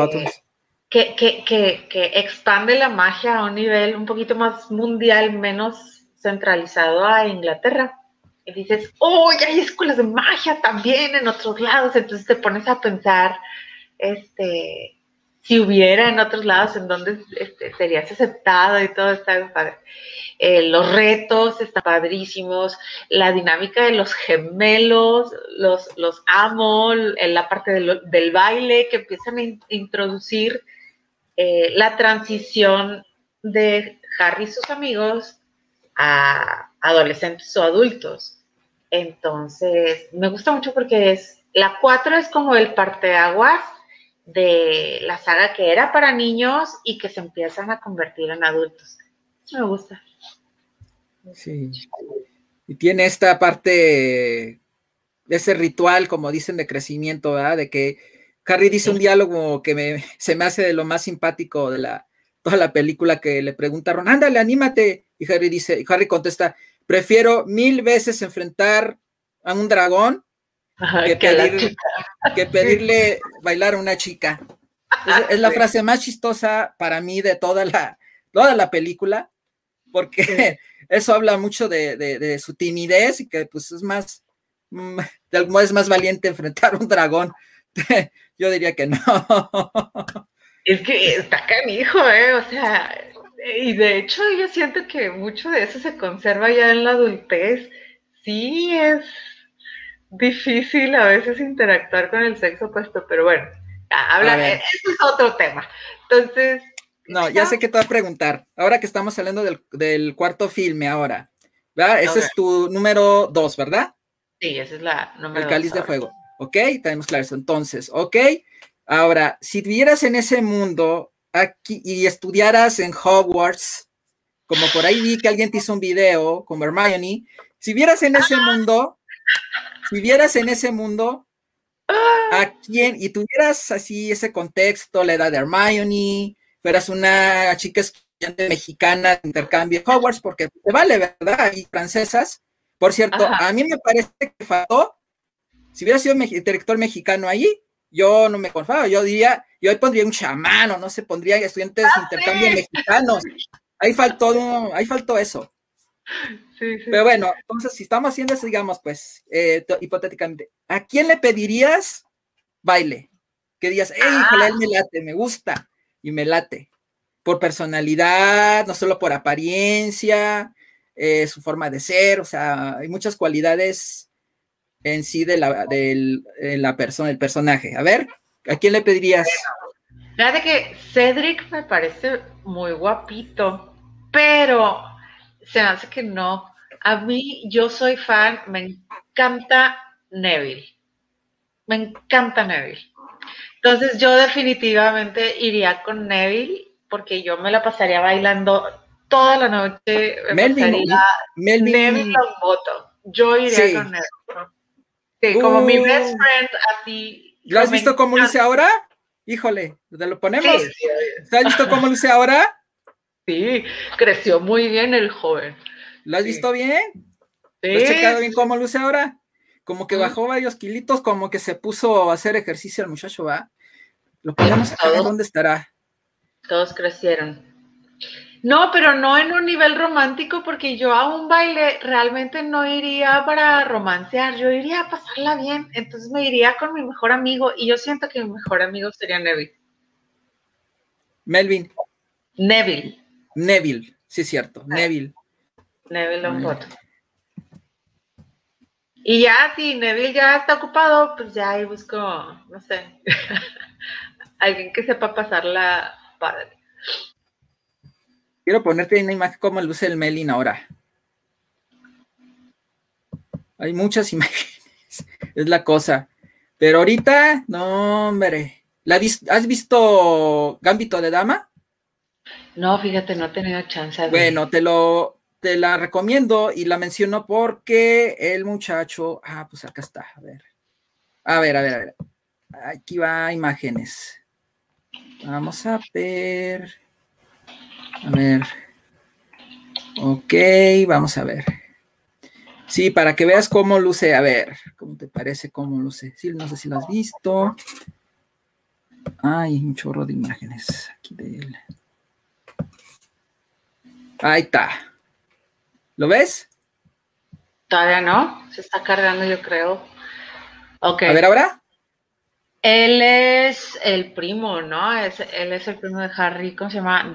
que, que, que, que, expande la magia a un nivel un poquito más mundial, menos centralizado a Inglaterra. Y dices, oh, ya hay escuelas de magia también en otros lados. Entonces te pones a pensar, este, si hubiera en otros lados en donde este, serías aceptado y todo está padre. Eh, los retos están padrísimos, la dinámica de los gemelos, los, los amo, la parte del baile que empiezan a introducir eh, la transición de Harry y sus amigos a adolescentes o adultos. Entonces, me gusta mucho porque es, la 4 es como el parteaguas de la saga que era para niños y que se empiezan a convertir en adultos. Eso me gusta. Sí. Y tiene esta parte, ese ritual, como dicen, de crecimiento, ¿verdad? De que Harry dice un diálogo que me, se me hace de lo más simpático de la, toda la película que le pregunta a Ron, ándale, anímate. Y Harry dice, y Harry contesta, prefiero mil veces enfrentar a un dragón que, pedirle bailar a una chica. Es, la frase más chistosa para mí de toda la, toda la película, porque eso habla mucho de, su timidez y que pues es más, mm, de algún modo es más valiente enfrentar a un dragón. Yo diría que no. Es que está canijo, ¿eh? O sea, y de hecho yo siento que mucho de eso se conserva ya en la adultez. Sí, es difícil a veces interactuar con el sexo opuesto, pero bueno, hablar, eso es otro tema. Entonces... No, ya sé que te voy a preguntar. Ahora que estamos hablando del, cuarto filme ahora, ¿verdad? Ese es tu número dos, ¿verdad? Sí, esa es la número El cáliz de fuego. Ok, tenemos claro eso. Entonces, ok. Ahora, si vivieras en ese mundo aquí y estudiaras en Hogwarts, como por ahí vi que alguien te hizo un video como Hermione, si vieras en ese mundo, si vieras en ese mundo a quién y tuvieras así ese contexto, la edad de Hermione, fueras una chica estudiante mexicana de intercambio en Hogwarts, porque te vale, ¿verdad? Y francesas. Por cierto, a mí me parece que faltó, si hubiera sido director mexicano ahí, yo no me conformaba, yo diría, yo ahí pondría un chamán o no sé, pondría estudiantes de intercambio mexicanos. Ahí faltó, ahí faltó eso. Pero bueno, entonces si estamos haciendo eso, digamos, pues, eh, hipotéticamente, ¿a quién le pedirías baile? Que digas, hey, híjole, él me late, me gusta y me late. Por personalidad, no solo por apariencia, eh, su forma de ser, o sea, hay muchas cualidades en sí de la, de la persona, el personaje. A ver, ¿a quién le pedirías? Fíjate que Cedric me parece muy guapito, pero se me hace que no. A mí, yo soy fan, me encanta Neville. Me encanta Neville. Entonces yo definitivamente iría con Neville porque yo me la pasaría bailando toda la noche. Melvin, Melvin. Neville voto. Yo iría con Neville. Sí, como mi best uh. friend, así. ¿Lo has visto cómo luce ahora? Híjole, ¿te lo ponemos? ¿Has visto cómo luce ahora? Sí, creció muy bien el joven. ¿Lo has visto bien? Sí. ¿Lo has checado bien cómo luce ahora? Como que bajó varios kilitos, como que se puso a hacer ejercicio el muchacho, ¿va? Lo ponemos a ver dónde estará. Todos crecieron. No, pero no en un nivel romántico, porque yo a un baile realmente no iría para romancear, yo iría a pasarla bien. Entonces me iría con mi mejor amigo y yo siento que mi mejor amigo sería Neville. Melvin. Neville. Neville, sí es cierto, ah. Neville. Neville voto. Y ya, si Neville ya está ocupado, pues ya ahí busco, no sé, alguien que sepa pasarla padre. Quiero ponerte una imagen como luce el Melin ahora. Hay muchas imágenes, es la cosa. Pero ahorita, no, hombre. ¿Has visto Gambito de Dama? No, fíjate, no he tenido chance. Bueno, te lo, te la recomiendo y la menciono porque el muchacho, ah, pues acá está, a ver. A ver, a ver, a ver. Aquí va imágenes. Vamos a ver. A ver. Ok, vamos a ver. Sí, para que veas cómo luce. A ver, ¿cómo te parece cómo luce? Sí, no sé si lo has visto. Hay un chorro de imágenes aquí de él. Ahí está. ¿Lo ves? Todavía no, se está cargando yo creo. Ok. A ver ahora. Él es el primo, ¿no? Es, él es el primo de Harry, ¿cómo se llama?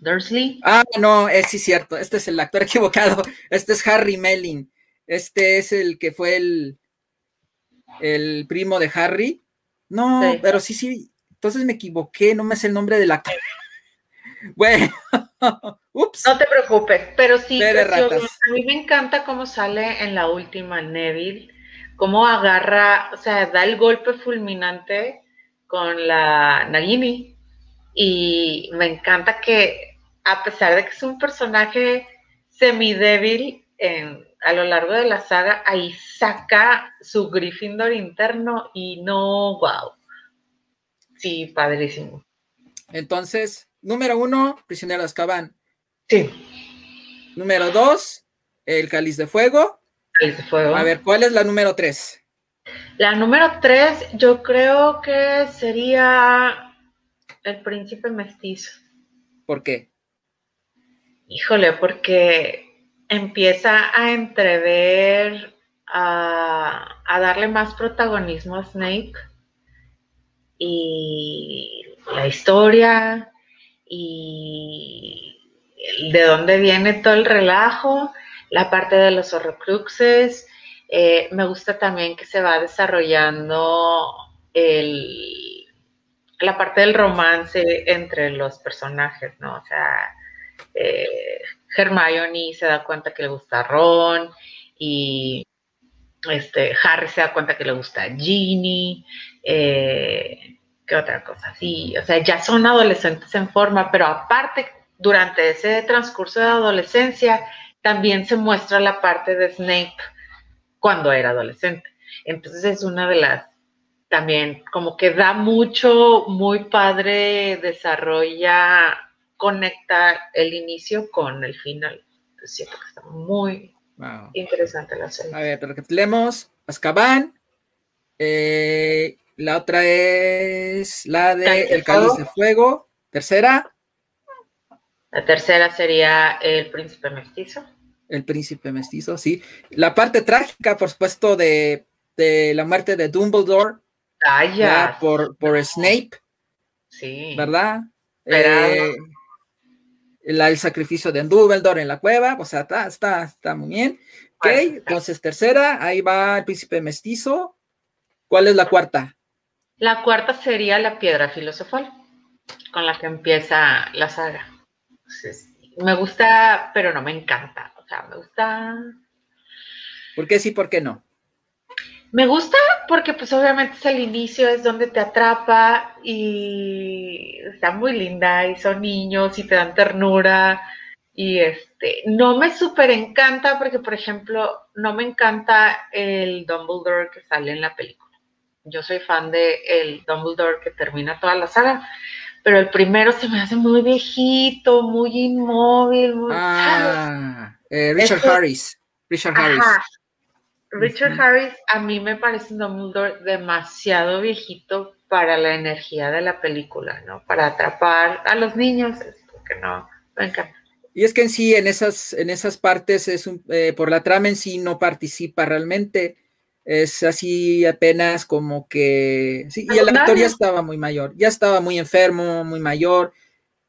Dursley. Ah, no, es sí cierto, este es el actor equivocado. Este es Harry Melling. Este es el que fue el, el primo de Harry. No, pero sí, sí. Entonces me equivoqué, no me sé el nombre del actor. Bueno, ups. No te preocupes, pero sí, a mí me encanta cómo sale en la última Neville, cómo agarra, o sea, da el golpe fulminante con la Nagini. Y me encanta que, a pesar de que es un personaje semidébil en, a lo largo de la saga, ahí saca su Gryffindor interno y no, wow. Sí, padrísimo. Entonces, número uno, Prisionero de Azkaban. Sí. Número dos, El Cáliz de Fuego. Cáliz de Fuego. A ver, ¿cuál es la número tres? La número tres, yo creo que sería El Príncipe Mestizo. ¿Por qué? Híjole, porque empieza a entrever, a, a darle más protagonismo a Snape y la historia y de dónde viene todo el relajo, la parte de los horrocruxes. Eh, me gusta también que se va desarrollando el, la parte del romance entre los personajes, ¿no? O sea, eh, Hermione se da cuenta que le gusta Ron y este, Harry se da cuenta que le gusta Ginny. Eh, ¿Qué otra cosa? Sí, o sea, ya son adolescentes en forma, pero aparte, durante ese transcurso de adolescencia, también se muestra la parte de Snape cuando era adolescente. Entonces es una de las, también como que da mucho, muy padre, desarrolla, conecta el inicio con el final. siento que está muy interesante la serie. A ver, recapitulemos. Azkaban, eh, la otra es la de El Cáliz de Fuego. Tercera. La tercera sería El Príncipe Mestizo. El Príncipe Mestizo, sí. La parte trágica, por supuesto, de, la muerte de Dumbledore. Ah, por, por Snape. Sí. ¿Verdad? Eh, el sacrificio de Dumbledore en la cueva, o sea, está, está, está muy bien. Ok, entonces tercera, ahí va el príncipe mestizo. ¿Cuál es la cuarta? La cuarta sería la piedra filosofal, con la que empieza la saga. me gusta, pero no me encanta. O sea, me gusta. ¿Por qué sí, por qué no? Me gusta porque pues obviamente es el inicio, es donde te atrapa y está muy linda y son niños y te dan ternura y este, no me súper encanta porque por ejemplo no me encanta el Dumbledore que sale en la película yo soy fan de el Dumbledore que termina toda la saga, pero el primero se me hace muy viejito, muy inmóvil, muy... Ah, eh, Richard Harris. Richard Harris. Richard Harris a mí me parece un Dumbledore demasiado viejito para la energía de la película, ¿no? Para atrapar a los niños, es porque no, me encanta. Y es que en sí, en esas, en esas partes, es un, eh, por la trama en sí no participa realmente es así apenas como que, sí, y el actor ya estaba muy mayor, ya estaba muy enfermo, muy mayor,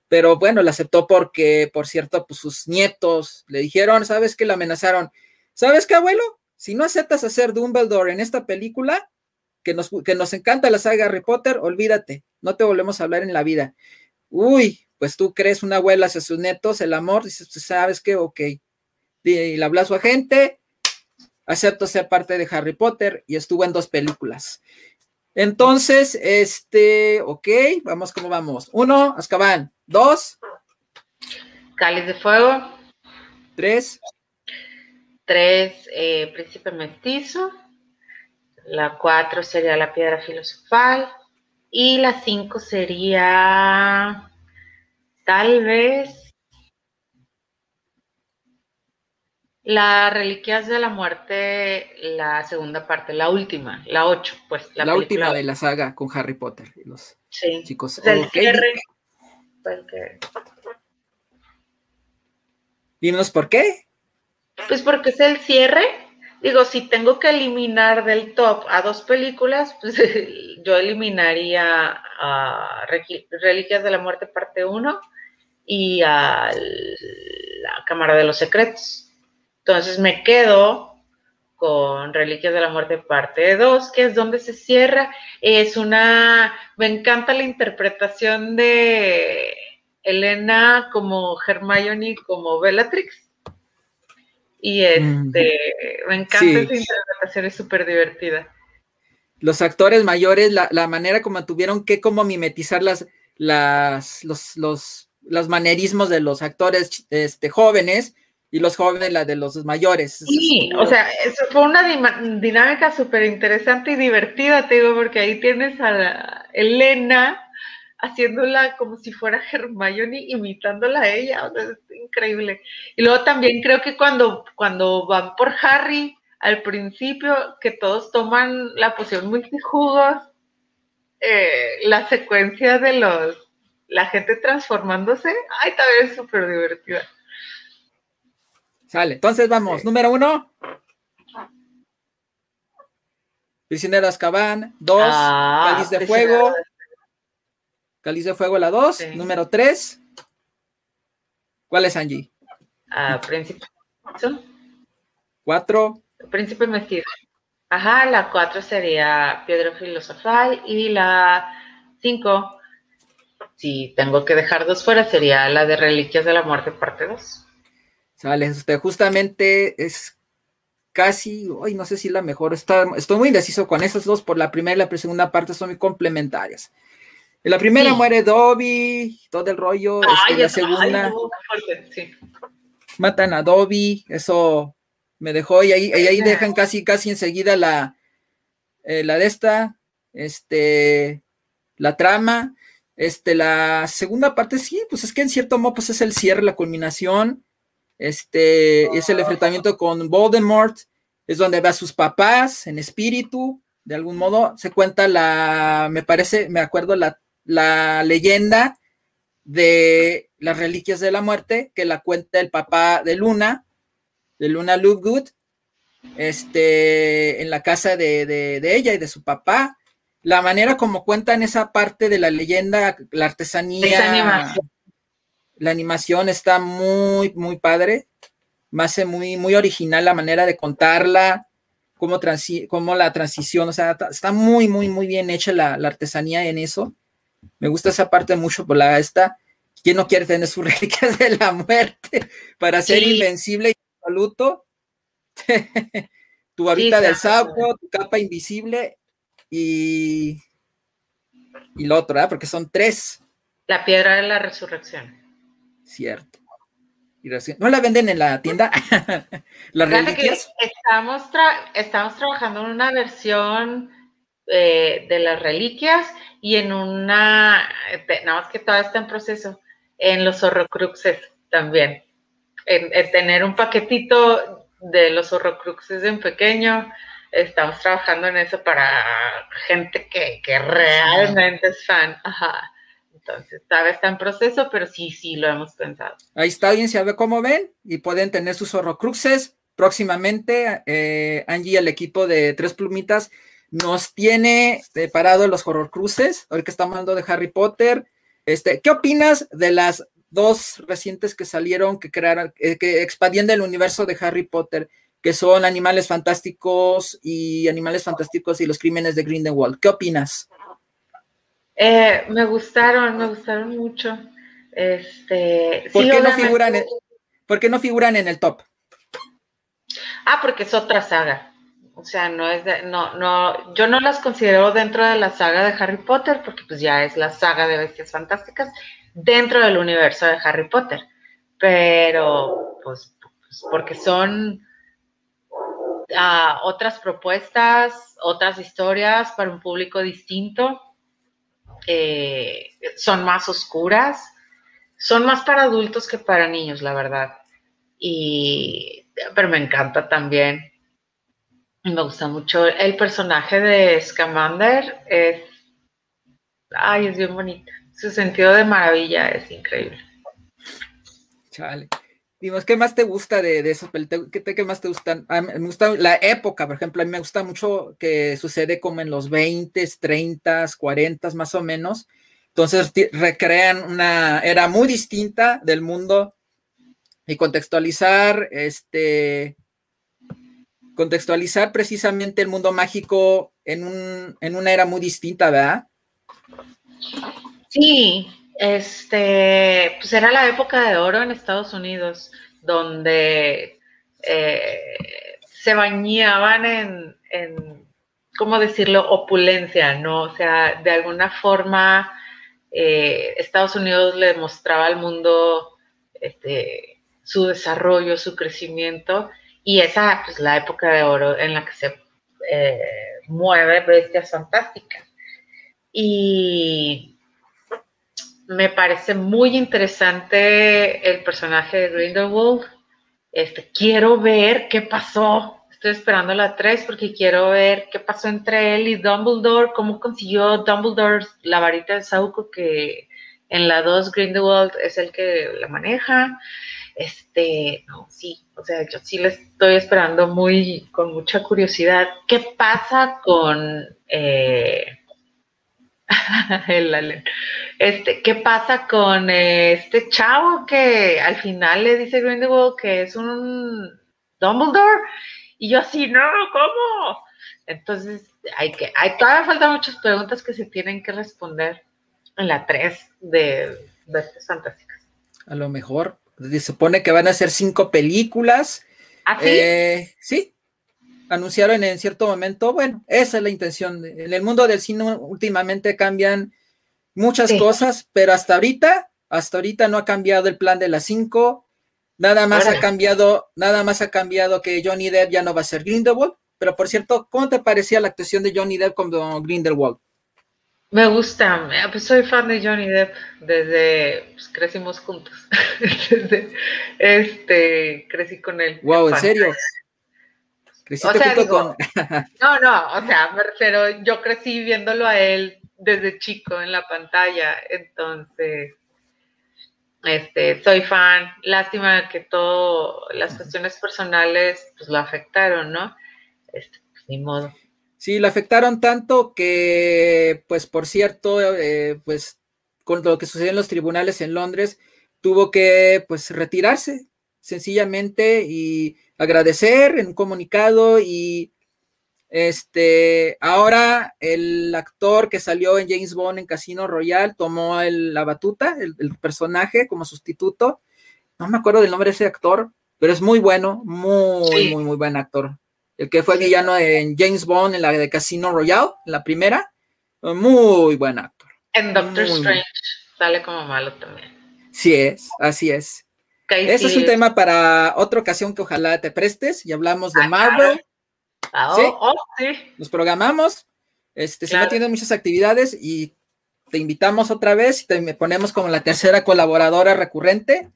pero bueno, lo aceptó porque, por cierto, pues sus nietos le dijeron, ¿sabes qué? Le amenazaron, ¿sabes qué, abuelo? Si no aceptas hacer Dumbledore en esta película, que nos, que nos encanta la saga Harry Potter, olvídate, no te volvemos a hablar en la vida. Uy, pues tú crees una abuela hacia sus nietos, el amor, dices, pues, ¿sabes qué? Ok. Y le habla a su agente, acepto ser parte de Harry Potter y estuvo en dos películas. Entonces, este, ok, vamos como vamos. Uno, Azkaban. Dos. Cáliz de Fuego. Tres. Tres, eh, Príncipe Mestizo. La cuatro sería La Piedra Filosofal. Y la cinco sería tal vez Las Reliquias de la Muerte, la segunda parte, la última, la ocho, pues. La, última de la saga con Harry Potter. Los sí. chicos. El cierre, Dinos por qué. Pues porque es el cierre. Digo, si tengo que eliminar del top a dos películas, pues yo eliminaría a Reliquias de la Muerte parte 1 y a la Cámara de los Secretos. Entonces me quedo con Reliquias de la Muerte parte 2, que es donde se cierra. Es una, me encanta la interpretación de Elena como Hermione, como Bellatrix. Y este, me encanta esa interpretación, es súper divertida. Los actores mayores, la, manera como tuvieron que como mimetizar las, las, los, los, los manerismos de los actores este, jóvenes, y los jóvenes la de los mayores. Sí, o sea, eso fue una dinámica súper interesante y divertida, te digo, porque ahí tienes a Elena haciéndola como si fuera Hermione, imitándola a ella, es increíble. Y luego también creo que cuando, cuando van por Harry, al principio, que todos toman la poción multijugos, eh, la secuencia de los, la gente transformándose, ay, también es súper divertida. Sale, entonces vamos, número uno. Prisionero Azkaban, dos, ah, Cáliz de Fuego, Cáliz de Fuego la 2. Número 3. ¿Cuál es Angie? Ah, Príncipe. 4. Príncipe Mestizo. Ajá, la 4 sería Piedra Filosofal y la 5, si tengo que dejar dos fuera, sería la de Reliquias de la Muerte, parte 2. Sale, usted justamente es casi, hoy no sé si la mejor, está, estoy muy indeciso con esas dos, por la primera y la segunda parte son muy complementarias. En la primera muere Dobby, todo el rollo. en la segunda matan a Dobby, eso me dejó y ahí, ahí dejan casi, casi enseguida la, eh, la de esta, este, la trama. Este, la segunda parte, sí, pues es que en cierto modo, pues es el cierre, la culminación. Este, es el enfrentamiento con Voldemort, es donde ve a sus papás en espíritu, de algún modo. Se cuenta la, me parece, me acuerdo, la la leyenda de las reliquias de la muerte, que la cuenta el papá de Luna, de Luna Lovegood, este, en la casa de, ella y de su papá. La manera como cuentan esa parte de la leyenda, la artesanía, la animación está muy, muy padre. Me hace muy, muy original la manera de contarla, cómo, cómo la transición, o sea, está muy, muy, muy bien hecha la artesanía en eso. Me gusta esa parte mucho por la esta. ¿Quién no quiere tener sus reliquias de la muerte para ser invencible y absoluto? tu varita del sapo, tu capa invisible y, y lo otro, ¿verdad? Porque son tres. La piedra de la resurrección. Cierto. ¿No la venden en la tienda? ¿Las reliquias? Estamos, estamos trabajando en una versión eh, de las reliquias y en una, nada más que todavía está en proceso, en los horrocruxes también. En, tener un paquetito de los horrocruxes en pequeño, estamos trabajando en eso para gente que, realmente es fan. Ajá. Entonces, todavía está en proceso, pero sí, sí, lo hemos pensado. Ahí está, audiencia, ve cómo ven y pueden tener sus horrocruxes. Próximamente, eh, Angie el equipo de Tres Plumitas nos tiene preparado los horror cruces, ahora que estamos hablando de Harry Potter. Este, ¿Qué opinas de las dos recientes que salieron, que crearon, eh, que expandían el universo de Harry Potter, que son Animales Fantásticos y Animales Fantásticos y los Crímenes de Grindelwald? ¿Qué opinas? Eh, me gustaron, me gustaron mucho. Este, ¿Por, qué no figuran ¿Por qué no figuran en el top? Ah, porque es otra saga. O sea, no es de, no, no, yo no las considero dentro de la saga de Harry Potter, porque pues ya es la saga de bestias fantásticas dentro del universo de Harry Potter. Pero, pues, pues porque son ah, otras propuestas, otras historias para un público distinto. Eh, son más oscuras, son más para adultos que para niños, la verdad. Y, pero me encanta también me gusta mucho el personaje de Scamander. Es, ay, es bien bonita. Su sentido de maravilla es increíble. Chale. Dimos, ¿qué más te gusta de, de esos ¿Qué, ¿Qué, más te gustan? me gusta la época, por ejemplo, a mí me gusta mucho que sucede como en los 20, 30, 40 más o menos. Entonces recrean una era muy distinta del mundo y contextualizar este contextualizar precisamente el mundo mágico en, un, en una era muy distinta, ¿verdad? Sí, este, pues era la época de oro en Estados Unidos, donde eh, se bañaban en, en, ¿cómo decirlo?, opulencia, ¿no? O sea, de alguna forma eh, Estados Unidos le mostraba al mundo este, su desarrollo, su crecimiento, y esa es pues, la época de oro en la que se eh, mueve bestias fantásticas. y me parece muy interesante el personaje de Grindelwald. Este, quiero ver qué pasó. Estoy esperando la 3 porque quiero ver qué pasó entre él y Dumbledore, cómo consiguió Dumbledore la varita de Sauco que en la 2 Grindelwald es el que la maneja. Este, no, sí, o sea, yo sí le estoy esperando muy, con mucha curiosidad. ¿Qué pasa con eh, el, este, ¿qué pasa con este chavo que al final le dice Grindelwald que es un Dumbledore? Y yo así, no, ¿cómo? Entonces, hay que, hay, todavía faltan muchas preguntas que se tienen que responder en la 3 de Verdes Fantásticas. A lo mejor se supone que van a ser cinco películas. ¿Ah, sí? Eh, sí, anunciaron en cierto momento, bueno, esa es la intención. En el mundo del cine últimamente cambian muchas cosas, pero hasta ahorita, hasta ahorita no ha cambiado el plan de las cinco. Nada más ha cambiado, nada más ha cambiado que Johnny Depp ya no va a ser Grindelwald. Pero por cierto, ¿cómo te parecía la actuación de Johnny Depp como Grindelwald? Me gusta, pues soy fan de Johnny Depp desde pues, crecimos juntos. este, crecí con él. Wow, ¿en serio? ¿Creciste o sea, con... no, no, o sea, refiero, yo crecí viéndolo a él desde chico en la pantalla, entonces, este, soy fan. Lástima que todo, las cuestiones personales, pues lo afectaron, ¿no? Este, pues ni modo. Sí, lo afectaron tanto que, pues, por cierto, eh, pues, con lo que sucedió en los tribunales en Londres, tuvo que, pues, retirarse sencillamente y agradecer en un comunicado y este, ahora el actor que salió en James Bond en Casino Royale tomó la batuta, el, el, personaje como sustituto. No me acuerdo del nombre de ese actor, pero es muy bueno, muy, muy, muy buen actor el que fue villano en James Bond, en la de Casino Royale, la primera. Muy buen actor. En Doctor Strange sale como malo también. Sí es, así es. Ese es un tema para otra ocasión que ojalá te prestes y hablamos de ah, Marvel. Ah, ¿Sí? Oh, sí. Nos programamos. Este, Si no tienes muchas actividades y te invitamos otra vez y te ponemos como la tercera colaboradora recurrente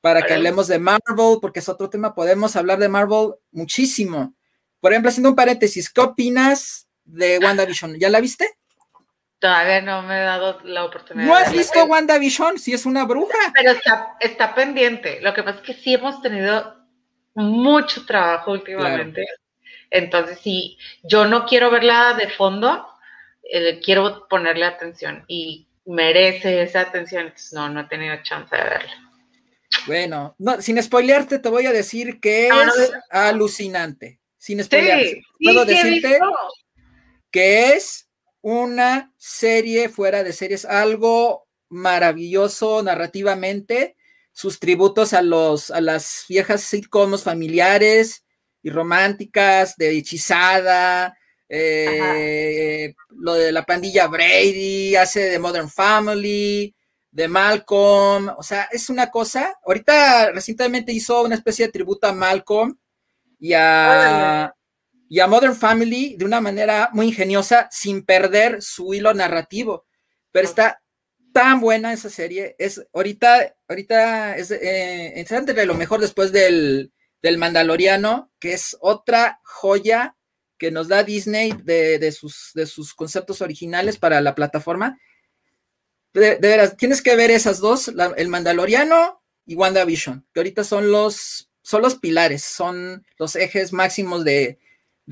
para que hablemos de Marvel, porque es otro tema. Podemos hablar de Marvel muchísimo. Por ejemplo, haciendo un paréntesis, ¿qué opinas de WandaVision? ¿Ya la viste? Todavía no me he dado la oportunidad. ¿No has visto WandaVision? Si es una bruja. Pero está, está pendiente. Lo que pasa es que sí hemos tenido mucho trabajo últimamente. Entonces, sí, yo no quiero verla de fondo, eh, quiero ponerle atención y merece esa atención. Entonces, no, no he tenido chance de verla. Bueno, no, sin spoilearte, te voy a decir que es alucinante sin spoiler, puedo decirte que es una serie fuera de series, algo maravilloso narrativamente, sus tributos a los a las viejas sitcoms familiares y románticas de hechizada, eh, lo de la pandilla Brady, hace de Modern Family, de Malcolm, o sea, es una cosa. Ahorita recientemente hizo una especie de tributo a Malcolm y a, y a Modern Family de una manera muy ingeniosa sin perder su hilo narrativo. Pero está tan buena esa serie. Es ahorita, ahorita es eh, de lo mejor después del, del, Mandaloriano, que es otra joya que nos da Disney de, de, sus, de sus conceptos originales para la plataforma. De, veras, tienes que ver esas dos, el Mandaloriano y WandaVision, que ahorita son los son los pilares, son los ejes máximos de,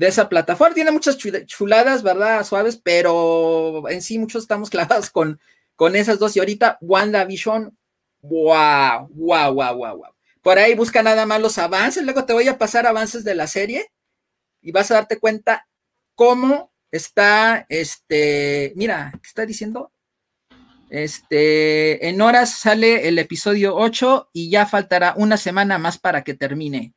esa plataforma. Tiene muchas chuladas, ¿verdad? Suaves, pero en sí muchos estamos clavados con, con esas dos. Y ahorita WandaVision, wow, wow, wow, wow, wow. Por ahí busca nada más los avances, luego te voy a pasar avances de la serie y vas a darte cuenta cómo está, este, mira, ¿qué está diciendo? Este, en horas sale el episodio 8 y ya faltará una semana más para que termine.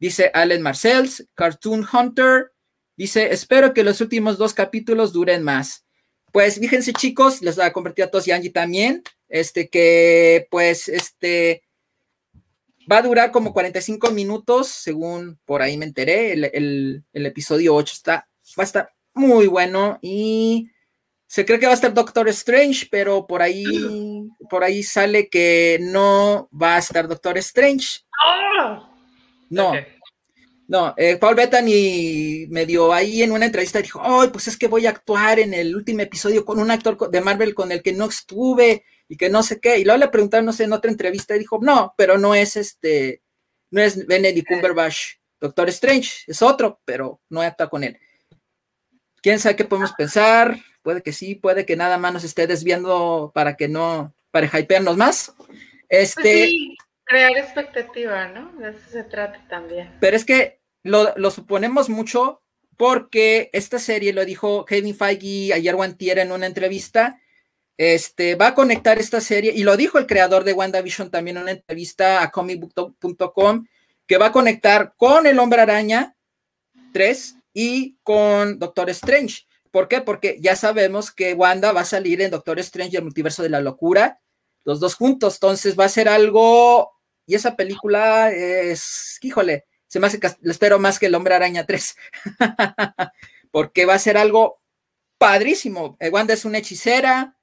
Dice Allen Marcells, Cartoon Hunter. Dice, espero que los últimos dos capítulos duren más. Pues fíjense chicos, les voy a compartir a todos y Angie también, este que pues este va a durar como 45 minutos, según por ahí me enteré, el, el episodio 8 está, va a estar muy bueno y se cree que va a estar Doctor Strange, pero por ahí, por ahí sale que no va a estar Doctor Strange. ¡Ah! No. No, eh, Paul Bettany me dio ahí en una entrevista dijo, ay, pues es que voy a actuar en el último episodio con un actor de Marvel con el que no estuve y que no sé qué. Y luego le preguntaron, no sé, en otra entrevista y dijo, no, pero no es este, no es Benedict Cumberbatch, Doctor Strange, es otro, pero no actúa con él. ¿Quién sabe qué podemos pensar? Puede que sí, puede que nada más nos esté desviando para que no, para hypearnos más. Este, pues sí, crear expectativa, ¿no? De eso se trata también. Pero es que lo, suponemos mucho porque esta serie, lo dijo Kevin Feige ayer Wantier en una entrevista, este, va a conectar esta serie, y lo dijo el creador de WandaVision también en una entrevista a comicbook.com, que va a conectar con el Hombre Araña 3 y con Doctor Strange. ¿Por qué? Porque ya sabemos que Wanda va a salir en Doctor Strange y el multiverso de la locura, los dos juntos, entonces va a ser algo, y esa película es, híjole, se me hace que espero más que el Hombre Araña 3, porque va a ser algo padrísimo. Eh, Wanda es una hechicera,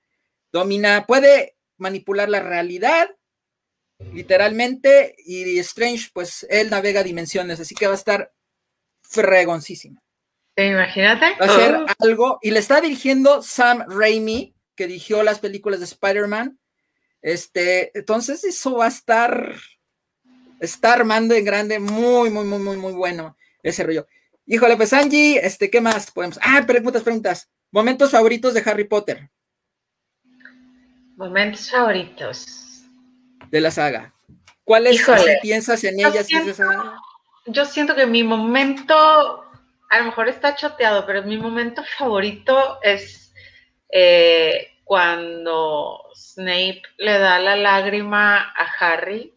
domina, puede manipular la realidad, literalmente, y Strange, pues él navega dimensiones, así que va a estar fregoncísimo. Imagínate. Va a ser oh. algo, y le está dirigiendo Sam Raimi, que dirigió las películas de Spider-Man. Este, entonces eso va a estar está armando en grande, muy, muy, muy, muy, muy bueno ese rollo. Híjole, pues Angie, este, ¿qué más podemos? Ah, preguntas, preguntas. Momentos favoritos de Harry Potter. Momentos favoritos. De la saga. ¿Cuáles piensas en ellas? yo siento que mi momento, a lo mejor está choteado, pero mi momento favorito es eh, cuando Snape le da la lágrima a Harry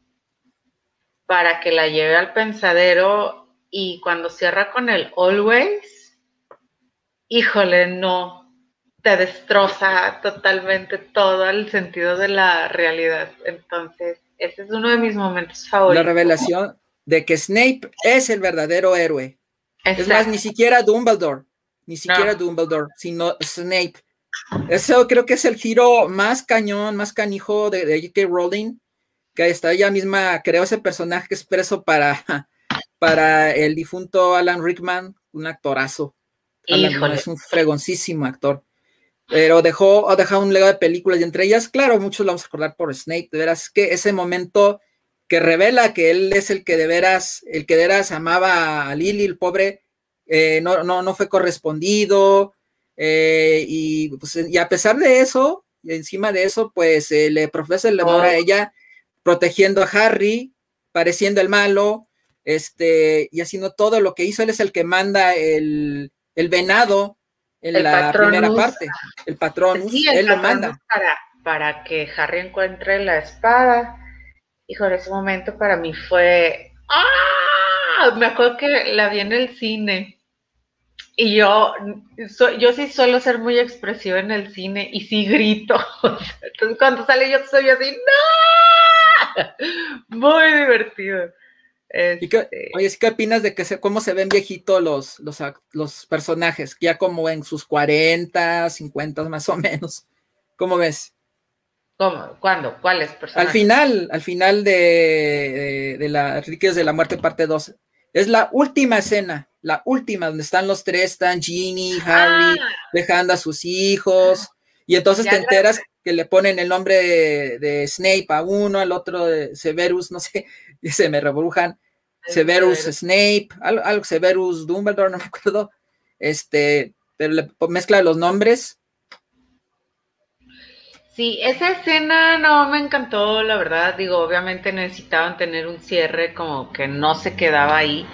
para que la lleve al pensadero y cuando cierra con el always, híjole, no, te destroza totalmente todo el sentido de la realidad. Entonces, ese es uno de mis momentos favoritos. La revelación de que Snape es el verdadero héroe. Es más, ni siquiera Dumbledore, ni siquiera Dumbledore, sino Snape. Eso creo que es el giro más cañón, más canijo de, de J.K. Rowling que está ella misma creó ese personaje expreso para, para el difunto Alan Rickman, un actorazo. Alan es un fregoncísimo actor. Pero dejó, ha dejado un legado de películas y entre ellas, claro, muchos lo vamos a acordar por Snape, de veras, que ese momento que revela que él es el que de veras, el que de veras amaba a Lily, el pobre, eh, no, no, no fue correspondido, eh, y, pues, y a pesar de eso, y encima de eso, pues eh, le profesa el amor a ella, protegiendo a Harry, pareciendo el malo, este, y haciendo todo lo que hizo. Él es el que manda el, venado en la primera parte, el patrón, él lo manda. Para, para que Harry encuentre la espada. Hijo, en ese momento para mí fue. ¡Ah! Me acuerdo que la vi en el cine. Y yo, yo sí suelo ser muy expresiva en el cine y sí grito. Entonces cuando sale yo soy así, ¡No! Muy divertido. ¿Y qué, este oye, ¿qué opinas de que se, cómo se ven viejitos los, los, los, personajes? Ya como en sus 40, 50 más o menos. ¿Cómo ves? ¿Cómo? ¿Cuándo? ¿Cuáles personajes? Al final, al final de, de, la Riqueza de la Muerte, parte 2. Es la última escena, la última, donde están los tres, están Ginny, Harry, ah. dejando a sus hijos. Y entonces te enteras que le ponen el nombre de, Snape a uno, al otro de Severus, no sé, y se me rebrujan. Severus Snape, algo, Severus Dumbledore, no me acuerdo. Este, pero le mezcla los nombres. Sí, esa escena no me encantó, la verdad. Digo, obviamente necesitaban tener un cierre como que no se quedaba ahí.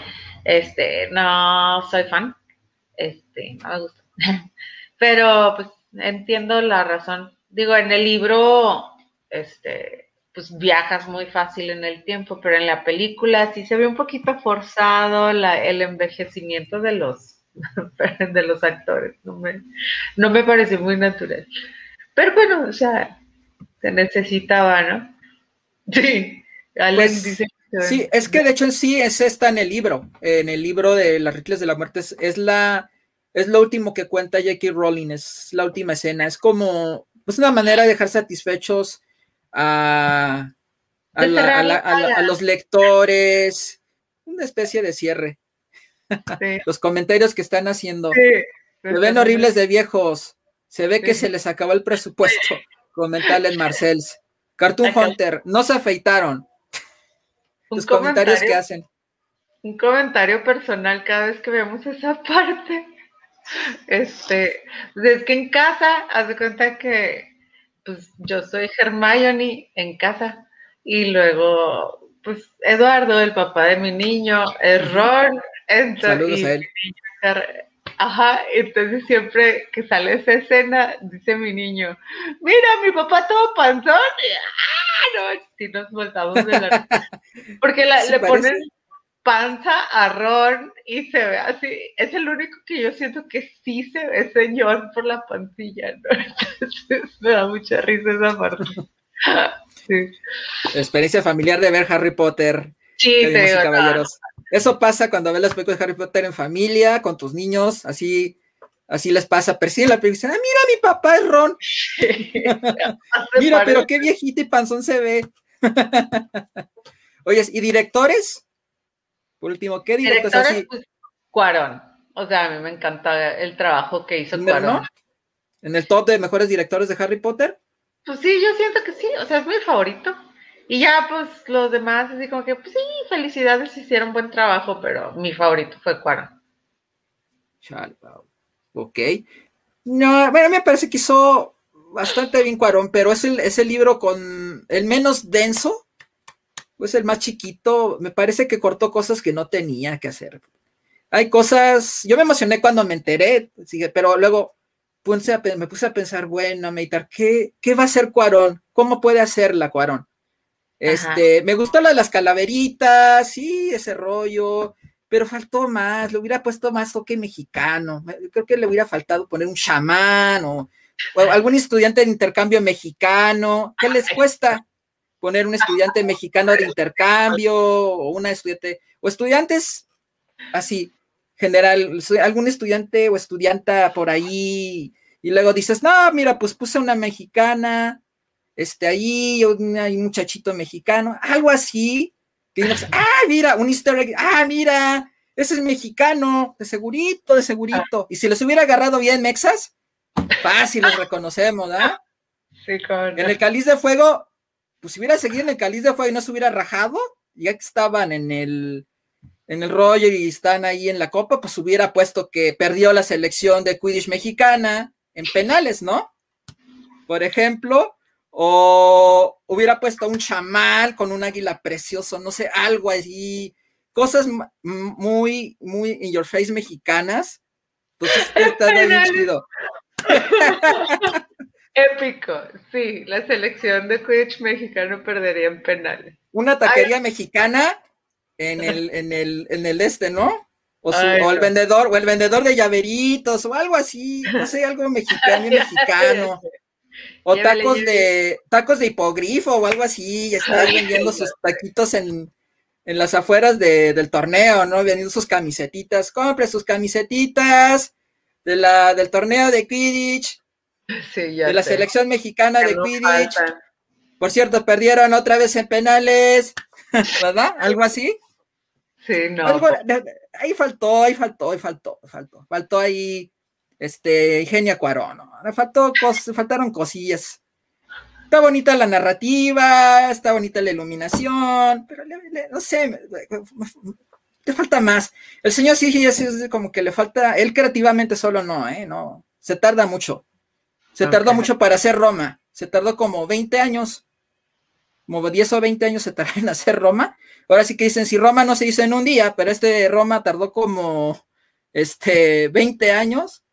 Este, no soy fan. Este, no me gusta. Pero pues entiendo la razón digo, en el libro, este, pues viajas muy fácil en el tiempo, pero en la película sí se ve un poquito forzado el envejecimiento de los, de los actores. No me, no me parece muy natural. Pero bueno, o sea, se necesitaba, ¿no? Sí, pues, dice. Sí, es que de hecho en sí es esta en el libro, en el libro de las Ricles de la Muerte, es, la es lo último que cuenta Jackie Rowling, es la última escena, es como, es una manera de dejar satisfechos a, a, los lectores, una especie de cierre. los comentarios que están haciendo. se ven horribles de viejos, se ve que se les acabó el presupuesto. Comentarle en Marcel's. Cartoon Hunter, no se afeitaron. Los comentarios que hacen. Un comentario personal cada vez que vemos esa parte. Este, es que en casa, haz de cuenta que pues yo soy Hermione en casa y luego pues Eduardo, el papá de mi niño, es Ron, entonces, Saludos a él. Ajá, entonces siempre que sale esa escena, dice mi niño, mira, mi papá todo panzón, ¡ah! No, si nos voltamos de la... Porque le ponen panza a Ron y se ve así. Es el único que yo siento que sí se ve señor por la pancilla, ¿no? Entonces me da mucha risa esa parte. Sí. Experiencia familiar de ver Harry Potter. Sí, sí, caballeros. Eso pasa cuando ves las películas de Harry Potter en familia, con tus niños, así, así les pasa. Persiguen la película y dicen, ah, mira, mi papá es Ron. mira, pero qué viejito y panzón se ve. Oye, ¿y directores? Por último, ¿qué directores? Así? Pues, Cuarón. O sea, a mí me encanta el trabajo que hizo Cuarón. ¿En el top de mejores directores de Harry Potter? Pues sí, yo siento que sí. O sea, es mi favorito. Y ya, pues, los demás, así como que, pues sí, felicidades, hicieron buen trabajo, pero mi favorito fue Cuarón. Ok. No, bueno, me parece que hizo bastante bien Cuarón, pero es el, es el libro con el menos denso, pues el más chiquito. Me parece que cortó cosas que no tenía que hacer. Hay cosas, yo me emocioné cuando me enteré, pero luego me puse a pensar, bueno, a meditar, ¿qué, ¿qué va a hacer Cuarón? ¿Cómo puede hacerla Cuarón? Este, me gustó la de las calaveritas, sí, ese rollo, pero faltó más, le hubiera puesto más toque mexicano. Creo que le hubiera faltado poner un chamán o, algún estudiante de intercambio mexicano. ¿Qué les cuesta poner un estudiante mexicano de intercambio o una estudiante o estudiantes así general, algún estudiante o estudianta por ahí y luego dices, no, mira, pues puse una mexicana este, ahí hay un muchachito mexicano, algo así, que ah, mira, un easter egg, ah, mira, ese es mexicano, de segurito, de segurito. Y si les hubiera agarrado bien Mexas, fácil los reconocemos, ¿ah? Sí, En el cáliz de fuego, pues si hubiera seguido en el cáliz de fuego y no se hubiera rajado, ya que estaban en el, en el rollo y están ahí en la copa, pues hubiera puesto que perdió la selección de Quidditch mexicana en penales, ¿no? Por ejemplo, o hubiera puesto un chamal con un águila precioso, no sé, algo así, cosas muy, muy in your face mexicanas. Entonces está bien chido. Épico, sí, la selección de Quidditch mexicano perdería en penales. Una taquería mexicana en el, en el, en el este, ¿no? O, el vendedor, o el vendedor de llaveritos, o algo así, no sé, algo mexicano, mexicano. O tacos de tacos de hipogrifo o algo así, y están vendiendo sus taquitos en, las afueras del torneo, ¿no? Vendiendo sus camisetitas. Compre sus camisetitas de la, del torneo de Quidditch. De la selección mexicana de Quidditch. Por cierto, perdieron otra vez en penales, ¿verdad? ¿Algo así? Sí, no. ahí faltó, ahí faltó, ahí faltó, faltó. Faltó ahí este, Ingenia Cuarón, ¿no? faltó faltaron cosillas. Está bonita la narrativa, está bonita la iluminación, pero no sé, le falta más. El señor sí, es como que le falta, él creativamente solo no, ¿eh? No, se tarda mucho. Se tardó mucho para hacer Roma, se tardó como 20 años, como 10 o 20 años se tardó en hacer Roma. Ahora sí que dicen, si Roma no se hizo en un día, pero este Roma tardó como este 20 años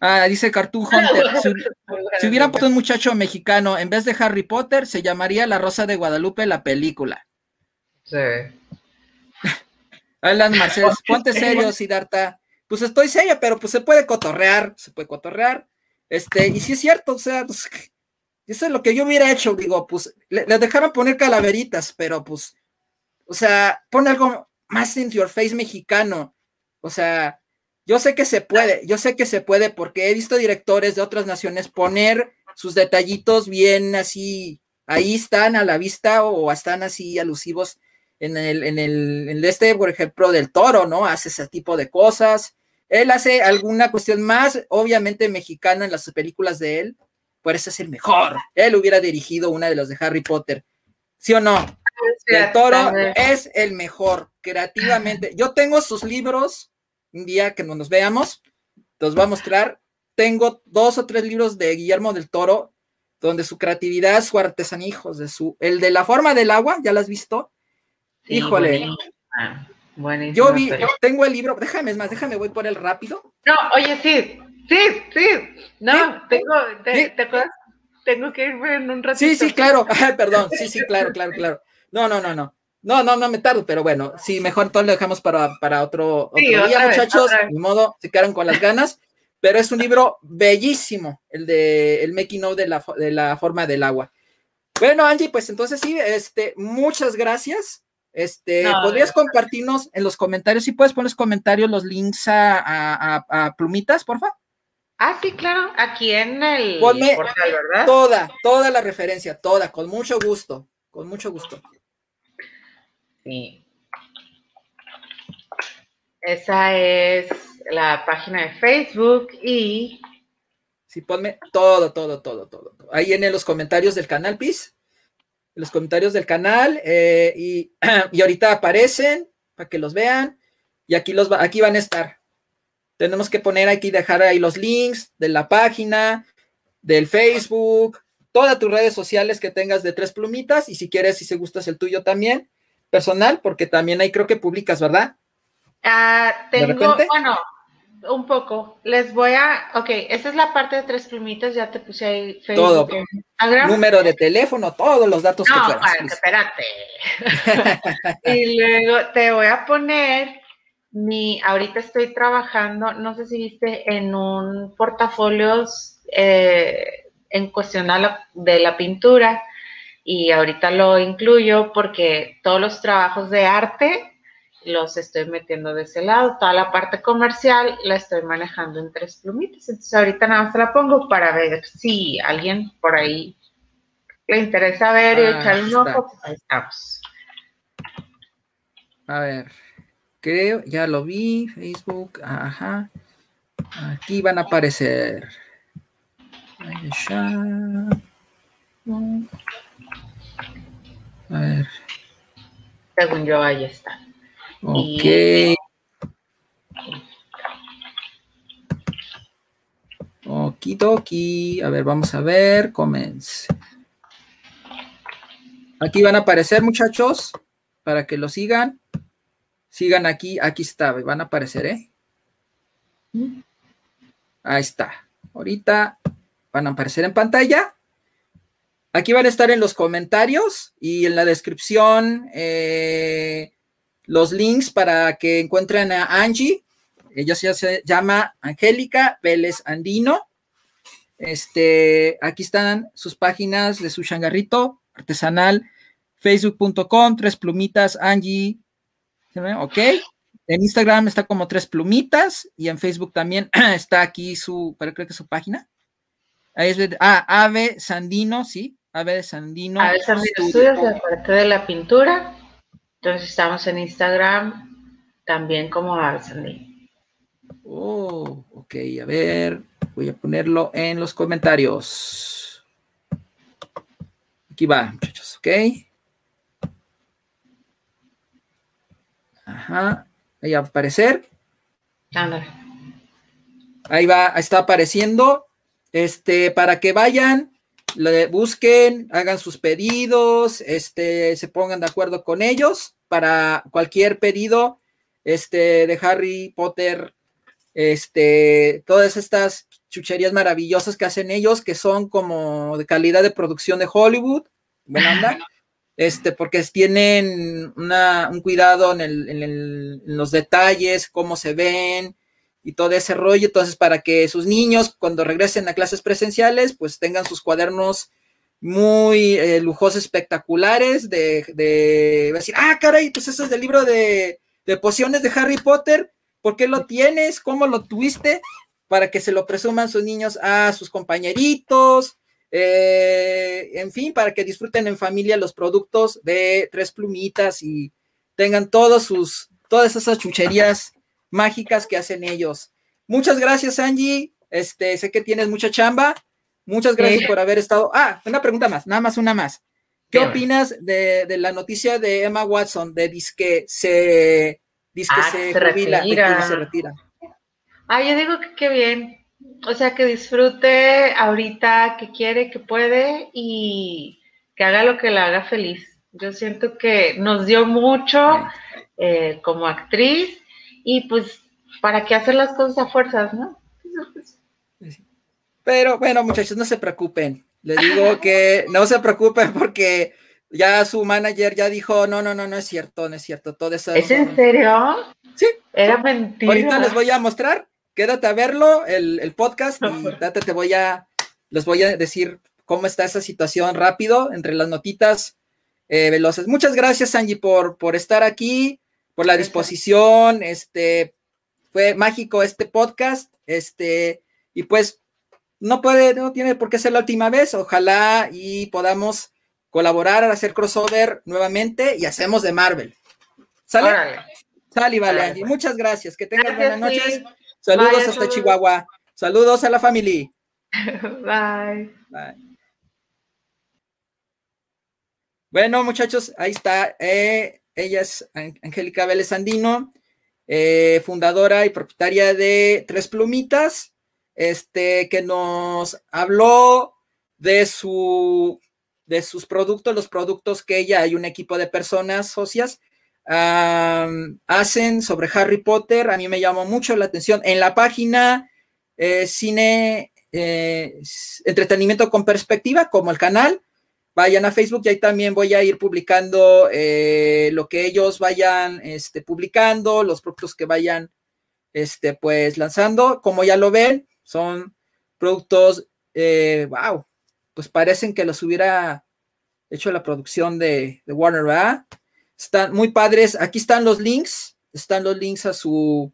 Ah, dice Cartoon Hunter. Si, hubiera puesto un muchacho mexicano en vez de Harry Potter, se llamaría La Rosa de Guadalupe la película. Sí. Alan Marcel, ponte serio, Siddhartha. Pues estoy seria, pero pues se puede cotorrear, se puede cotorrear. Este, y sí es cierto, o sea, pues, eso es lo que yo hubiera hecho, digo, pues le, dejaron poner calaveritas, pero pues, o sea, pone algo más in your face mexicano. O sea, yo sé que se puede, yo sé que se puede porque he visto directores de otras naciones poner sus detallitos bien así, ahí están a la vista o están así alusivos en el, en el, en este, por ejemplo, del toro, ¿no? Hace ese tipo de cosas. Él hace alguna cuestión más, obviamente mexicana en las películas de él, por eso es el mejor. Él hubiera dirigido una de las de Harry Potter. ¿Sí o no? El toro es el mejor creativamente. Yo tengo sus libros, un día que nos veamos, los va a mostrar. Tengo dos o tres libros de Guillermo del Toro, donde su creatividad, su artesanía, hijos de su. El de la forma del agua, ¿ya lo has visto? Híjole. Yo vi, tengo el libro, déjame, es más, déjame, voy por el rápido. No, oye, sí, Sí, sí. No, tengo, te, acuerdas? Tengo que irme en un ratito. Sí, sí, claro. perdón. Sí, sí, claro, claro, claro. No, no, no, no. No, no, no me tardo, pero bueno, sí, mejor entonces lo dejamos para, para otro, día, muchachos. De modo, se quedaron con las ganas, pero es un libro bellísimo, el de el making of de la, de la forma del agua. Bueno, Angie, pues entonces sí, este, muchas gracias. Este, ¿podrías compartirnos en los comentarios? Si puedes poner los comentarios los links a, a, a, a plumitas, por favor. Ah, sí, claro, aquí en el portal, ¿verdad? Toda, toda la referencia, toda, con mucho gusto, con mucho gusto. Sí. Esa es la página de Facebook y... Sí, ponme todo, todo, todo, todo. Ahí en los comentarios del canal, PIS. En los comentarios del canal. Eh, y, y, ahorita aparecen para que los vean. Y aquí, los, aquí van a estar. Tenemos que poner aquí, dejar ahí los links de la página, del Facebook, todas tus redes sociales que tengas de tres plumitas y si quieres, si se gustas el tuyo también, personal, porque también ahí creo que publicas, ¿verdad? Ah, tengo, bueno, un poco. Les voy a, ok, esa es la parte de tres plumitas, ya te puse ahí Facebook, todo, número de teléfono, todos los datos que quieras. No, espérate. y luego te voy a poner mi, ahorita estoy trabajando, no sé si viste, en un portafolio eh, en cuestión de la pintura y ahorita lo incluyo porque todos los trabajos de arte los estoy metiendo de ese lado, toda la parte comercial la estoy manejando en tres plumitas, entonces ahorita nada más la pongo para ver si alguien por ahí le interesa ver y ah, echarle un ojo, pues ahí estamos. A ver creo, ya lo vi, Facebook, ajá. Aquí van a aparecer. A ver. Según yo, ahí está. Ok. Okidoki. A ver, vamos a ver. Comments. Aquí van a aparecer, muchachos, para que lo sigan. Sigan aquí, aquí está, van a aparecer, ¿eh? Ahí está. Ahorita van a aparecer en pantalla. Aquí van a estar en los comentarios y en la descripción eh, los links para que encuentren a Angie. Ella se llama Angélica Vélez Andino. Este, aquí están sus páginas de su changarrito artesanal, facebook.com, tres plumitas, Angie ¿Ok? En Instagram está como tres plumitas y en Facebook también está aquí su, pero creo que su página. Ahí es de, ah, Ave Sandino, sí, Ave Sandino. Ave Sandino Estudios, la parte de la pintura. Entonces estamos en Instagram también como Ave Sandino. Oh, ok, a ver, voy a ponerlo en los comentarios. Aquí va, muchachos, ok. Ajá. Ahí va a aparecer. Ahí va, está apareciendo. Este, para que vayan, le busquen, hagan sus pedidos, este, se pongan de acuerdo con ellos para cualquier pedido, este, de Harry Potter, este, todas estas chucherías maravillosas que hacen ellos, que son como de calidad de producción de Hollywood. Buena onda. este, porque tienen un cuidado en, los detalles, cómo se ven y todo ese rollo. Entonces, para que sus niños, cuando regresen a clases presenciales, pues tengan sus cuadernos muy eh, lujosos, espectaculares, de, de, decir, ah, caray, pues eso es del libro de, de pociones de Harry Potter, ¿Por qué lo tienes? ¿Cómo lo tuviste? Para que se lo presuman sus niños a sus compañeritos, eh, en fin, para que disfruten en familia los productos de Tres Plumitas y tengan todos sus, todas esas chucherías mágicas que hacen ellos. Muchas gracias, Angie. Este, sé que tienes mucha chamba. Muchas gracias por haber estado. Ah, una pregunta más, nada más una más. ¿Qué opinas de, la noticia de Emma Watson de disque se, disque ah, se, retira. se retira? Ah, yo digo que qué bien. O sea, que disfrute ahorita que quiere, que puede y que haga lo que la haga feliz. Yo siento que nos dio mucho eh, como actriz y pues, ¿para qué hacer las cosas a fuerzas, no? Pero bueno, muchachos, no se preocupen. Les digo que no se preocupen porque ya su manager ya dijo, no, no, no, no es cierto, no es cierto, todo eso. ¿Es en serio? Sí. Era mentira. Ahorita les voy a mostrar, quédate a verlo, el, podcast, y date, te voy a, les voy a decir cómo está esa situación rápido entre las notitas eh, veloces. Muchas gracias, Angie, por, por estar aquí, por la disposición, este, fue mágico este podcast, este, y pues no puede, no tiene por qué ser la última vez. Ojalá y podamos colaborar, hacer crossover nuevamente y hacemos de Marvel. ¿Sale? Sale, vale, Angie. Pues. Muchas gracias. Que tengas buenas noches. Saludos hasta Chihuahua. Saludos a la familia. Bye. Bye. Bueno, muchachos, ahí está. Eh, ella es Angélica Vélez Andino, eh, fundadora y propietaria de Tres Plumitas este, que nos habló de su de sus productos, los productos que ella y un equipo de personas socias hacen sobre Harry Potter. A mí me llamó mucho la atención. En la página eh, Cine eh, Entretenimiento con Perspectiva, como el canal, vayan a Facebook y ahí también voy a ir publicando eh, lo que ellos vayan este, publicando, los productos que vayan este, pues lanzando. Como ya lo ven, son productos, eh, wow, pues parecen que los hubiera hecho la producción de, Warner, ¿verdad? Están muy padres. Aquí están los links, están los links a su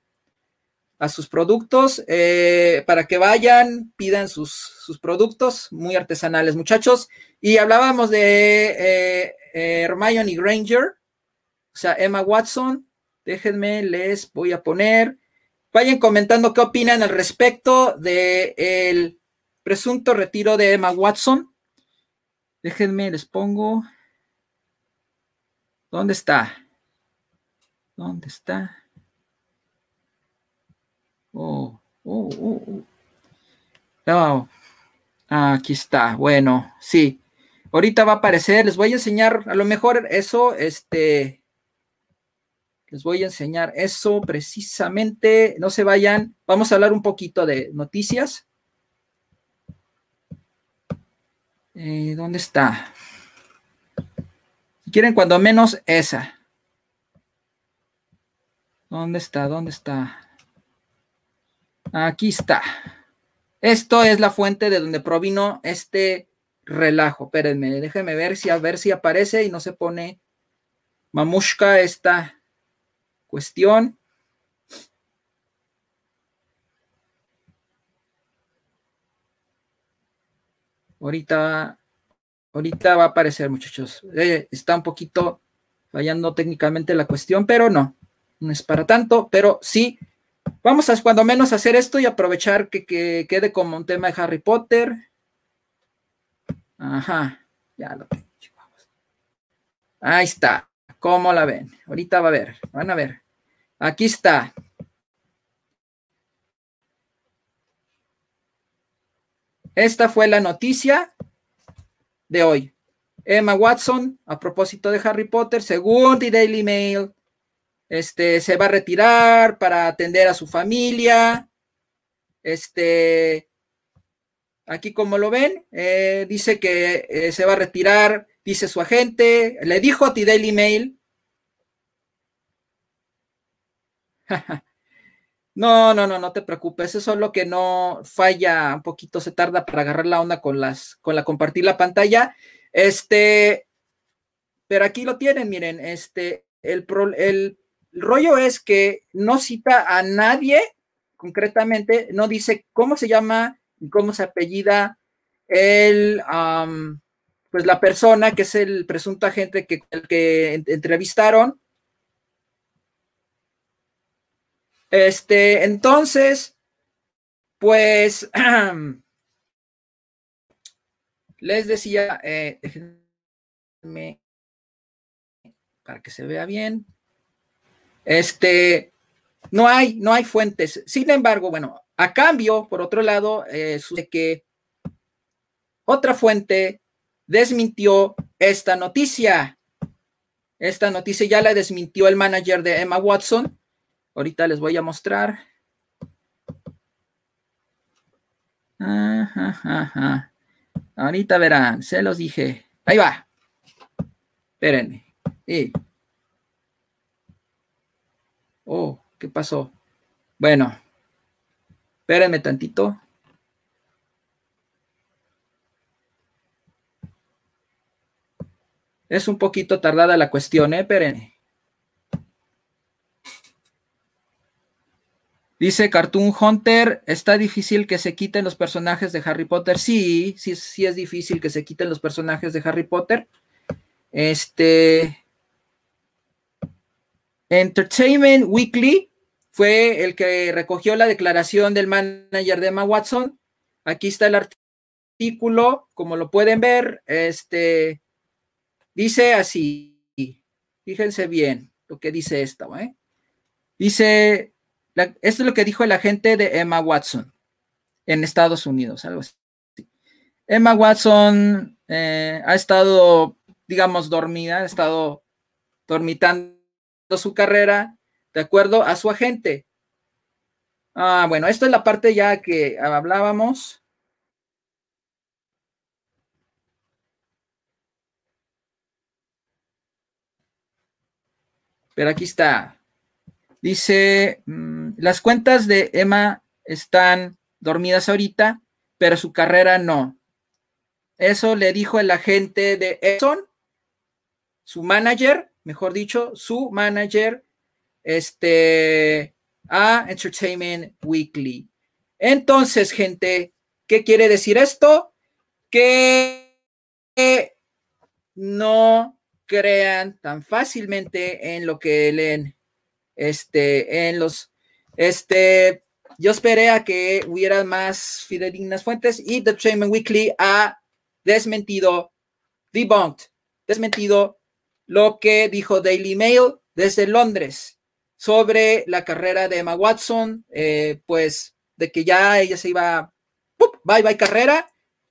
a sus productos eh, para que vayan, pidan sus, sus, productos muy artesanales, muchachos. Y hablábamos de eh, eh, Hermione Granger, o sea, Emma Watson. Déjenme, les voy a poner Vayan comentando qué opinan al respecto del presunto retiro de Emma Watson. Déjenme, les pongo. ¿Dónde está? ¿Dónde está? Oh, oh, oh, oh. aquí está. Bueno, sí. Ahorita va a aparecer. Les voy a enseñar, a lo mejor eso, este, les voy a enseñar eso precisamente. No se vayan. Vamos a hablar un poquito de noticias. Eh, ¿Dónde está? Si quieren, cuando menos esa. ¿Dónde está? ¿Dónde está? Aquí está. Esto es la fuente de donde provino este relajo. Espérenme, déjenme ver si a ver si aparece y no se pone mamushka esta cuestión. Ahorita, ahorita va a aparecer, muchachos. Eh, está un poquito fallando técnicamente la cuestión, pero no, no es para tanto, pero sí, vamos a cuando menos hacer esto y aprovechar que, que quede como un tema de Harry Potter. Ajá, ya lo tengo. Ahí está. ¿Cómo la ven? Ahorita va a ver, van a ver. Aquí está. Esta fue la noticia de hoy. Emma Watson, a propósito de Harry Potter, según The Daily Mail, este, se va a retirar para atender a su familia. Este, aquí como lo ven, eh, dice que eh, se va a retirar, dice su agente, le dijo a The Daily Mail No, no, no, no te preocupes. Eso es lo que no falla un poquito, se tarda para agarrar la onda con las, con la compartir la pantalla. Este, pero aquí lo tienen, miren, este, el, el el rollo es que no cita a nadie concretamente, no dice cómo se llama y cómo se apellida el, pues la persona que es el presunto agente que, el que entrevistaron. Este, entonces, pues, les decía, eh, para que se vea bien. Este, no hay, no hay fuentes. Sin embargo, bueno, a cambio, por otro lado, eh, que otra fuente desmintió esta noticia. Esta noticia ya la desmintió el manager de Emma Watson. Ahorita les voy a mostrar. Ahorita verán, se los dije. Ahí va. Espérenme. Oh, ¿qué pasó? Bueno, espérenme tantito. Es un poquito tardada la cuestión, ¿eh? Espérenme. Dice Cartoon Hunter, está difícil que se quiten los personajes de Harry Potter. Sí, sí, sí es difícil que se quiten los personajes de Harry Potter. Este, Entertainment Weekly fue el que recogió la declaración del manager de Emma Watson. Aquí está el artículo, como lo pueden ver, este dice así. Fíjense bien lo que dice esto, ¿eh? Dice, esto es lo que dijo el agente de Emma Watson en Estados Unidos, algo así. Emma Watson eh, ha estado, digamos, dormida, ha estado dormitando su carrera de acuerdo a su agente. Ah, bueno, esto es la parte ya que hablábamos. Pero aquí está. Dice, mm, las cuentas de Emma están dormidas ahorita, pero su carrera no. Eso le dijo el agente de Edson, su manager, mejor dicho, su manager, este, a Entertainment Weekly. Entonces, gente, ¿qué quiere decir esto? Que no crean tan fácilmente en lo que leen, este, en los, este, yo esperé a que hubiera más fidedignas fuentes y The Entertainment Weekly ha desmentido, debunked, desmentido lo que dijo Daily Mail desde Londres sobre la carrera de Emma Watson, eh, pues de que ya ella se iba, bye bye carrera.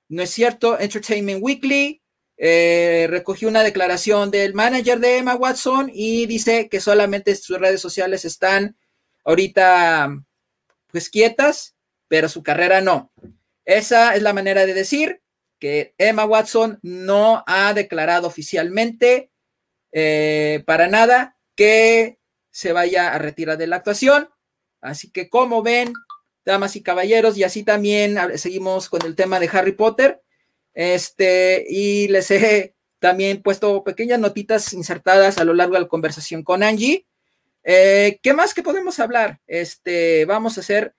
No es cierto, Entertainment Weekly eh, recogió una declaración del manager de Emma Watson y dice que solamente sus redes sociales están ahorita pues quietas, pero su carrera no. Esa es la manera de decir que Emma Watson no ha declarado oficialmente eh, para nada que se vaya a retirar de la actuación. Así que como ven, damas y caballeros, y así también seguimos con el tema de Harry Potter. Este, y les he también puesto pequeñas notitas insertadas a lo largo de la conversación con Angie. Eh, ¿Qué más que podemos hablar? Este, vamos a hacer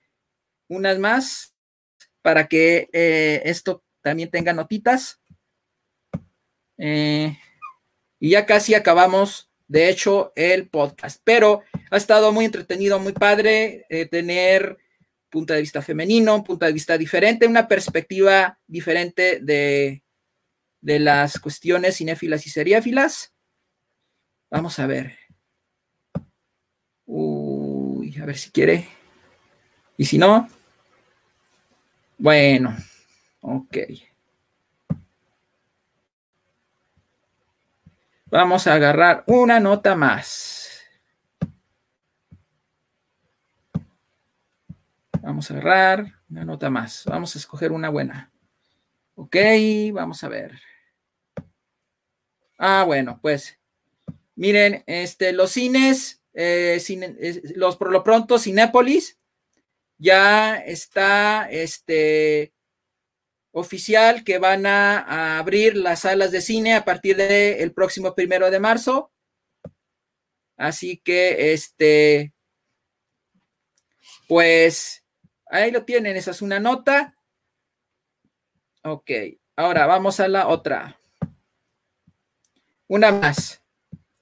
unas más para que eh, esto también tenga notitas. Eh, y ya casi acabamos, de hecho, el podcast. Pero ha estado muy entretenido, muy padre tener punto de vista femenino, un punto de vista diferente, una perspectiva diferente de, de las cuestiones cinéfilas y seriéfilas. Vamos a ver. Uy, a ver si quiere. Y si no, bueno, ok. Vamos a agarrar una nota más. Vamos a agarrar una nota más. Vamos a escoger una buena. Ok, vamos a ver. Ah, bueno, pues miren, este, los cines, eh, los por lo pronto Cinépolis ya está, este, oficial que van a, abrir las salas de cine a partir del próximo primero de marzo. Así que, este, pues, ahí lo tienen, esa es una nota. Ok, ahora vamos a la otra. Una más.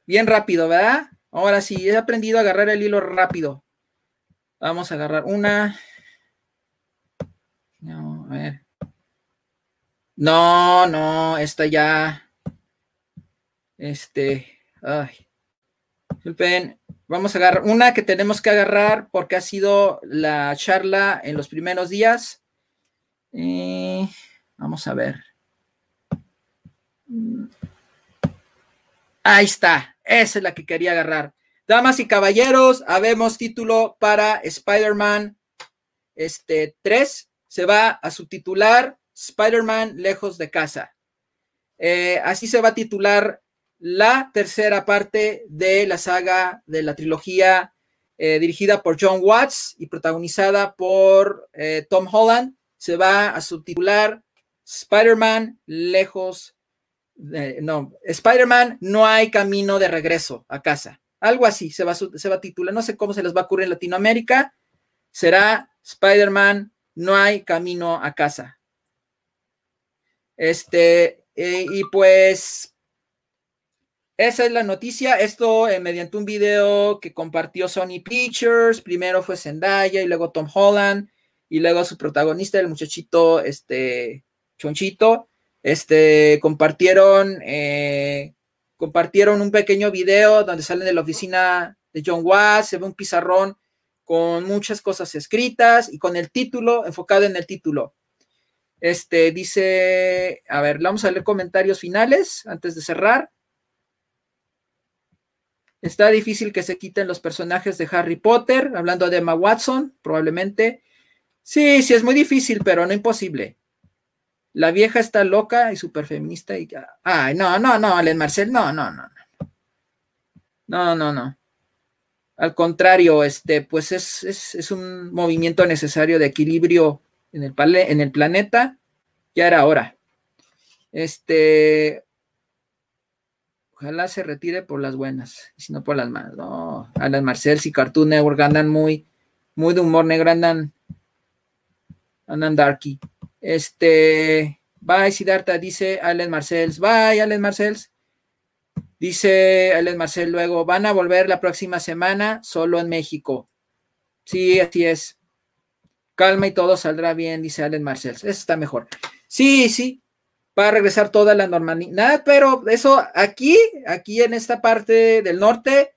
Bien rápido, ¿verdad? Ahora sí, he aprendido a agarrar el hilo rápido. Vamos a agarrar una. No, a ver. No, no, esta ya. Este. Ay. Vamos a agarrar una que tenemos que agarrar porque ha sido la charla en los primeros días. Eh, vamos a ver. Ahí está. Esa es la que quería agarrar. Damas y caballeros, habemos título para Spider-Man este, 3. Se va a subtitular Spider-Man lejos de casa. Eh, así se va a titular la tercera parte de la saga de la trilogía eh, dirigida por John Watts y protagonizada por eh, Tom Holland. Se va a subtitular Spider-Man lejos no, Spider-Man, no hay camino de regreso a casa. Algo así se va, se va a titular. No sé cómo se les va a ocurrir en Latinoamérica. Será Spider-Man, no hay camino a casa. Este, eh, y pues, esa es la noticia. Esto eh, mediante un video que compartió Sony Pictures. Primero fue Zendaya y luego Tom Holland y luego su protagonista, el muchachito, este, Chonchito este, compartieron, eh, compartieron un pequeño video donde salen de la oficina de John Watts, se ve un pizarrón con muchas cosas escritas y con el título, enfocado en el título. Este dice, a ver, vamos a leer comentarios finales antes de cerrar. Está difícil que se quiten los personajes de Harry Potter, hablando de Emma Watson, probablemente. Sí, sí, es muy difícil, pero no imposible. La vieja está loca y súper feminista y. Ay, no, no, no, Alen Marcel, no, no, no. No, no, no. Al contrario, este, pues es, es, un movimiento necesario de equilibrio en el, en el planeta. Ya era hora. Este, ojalá se retire por las buenas, si no por las malas. No, Alan Marcel y Cartoon Network andan muy, muy de humor negro, andan, andan darky. Este, bye, Siddhartha, dice Allen Marcells. Bye, Allen Marcells. Dice Allen Marcel luego, van a volver la próxima semana solo en México. Sí, así es. Calma y todo saldrá bien, dice Allen Marcells. Eso está mejor. Sí, sí, va a regresar toda la normalidad, pero eso aquí, aquí en esta parte del norte,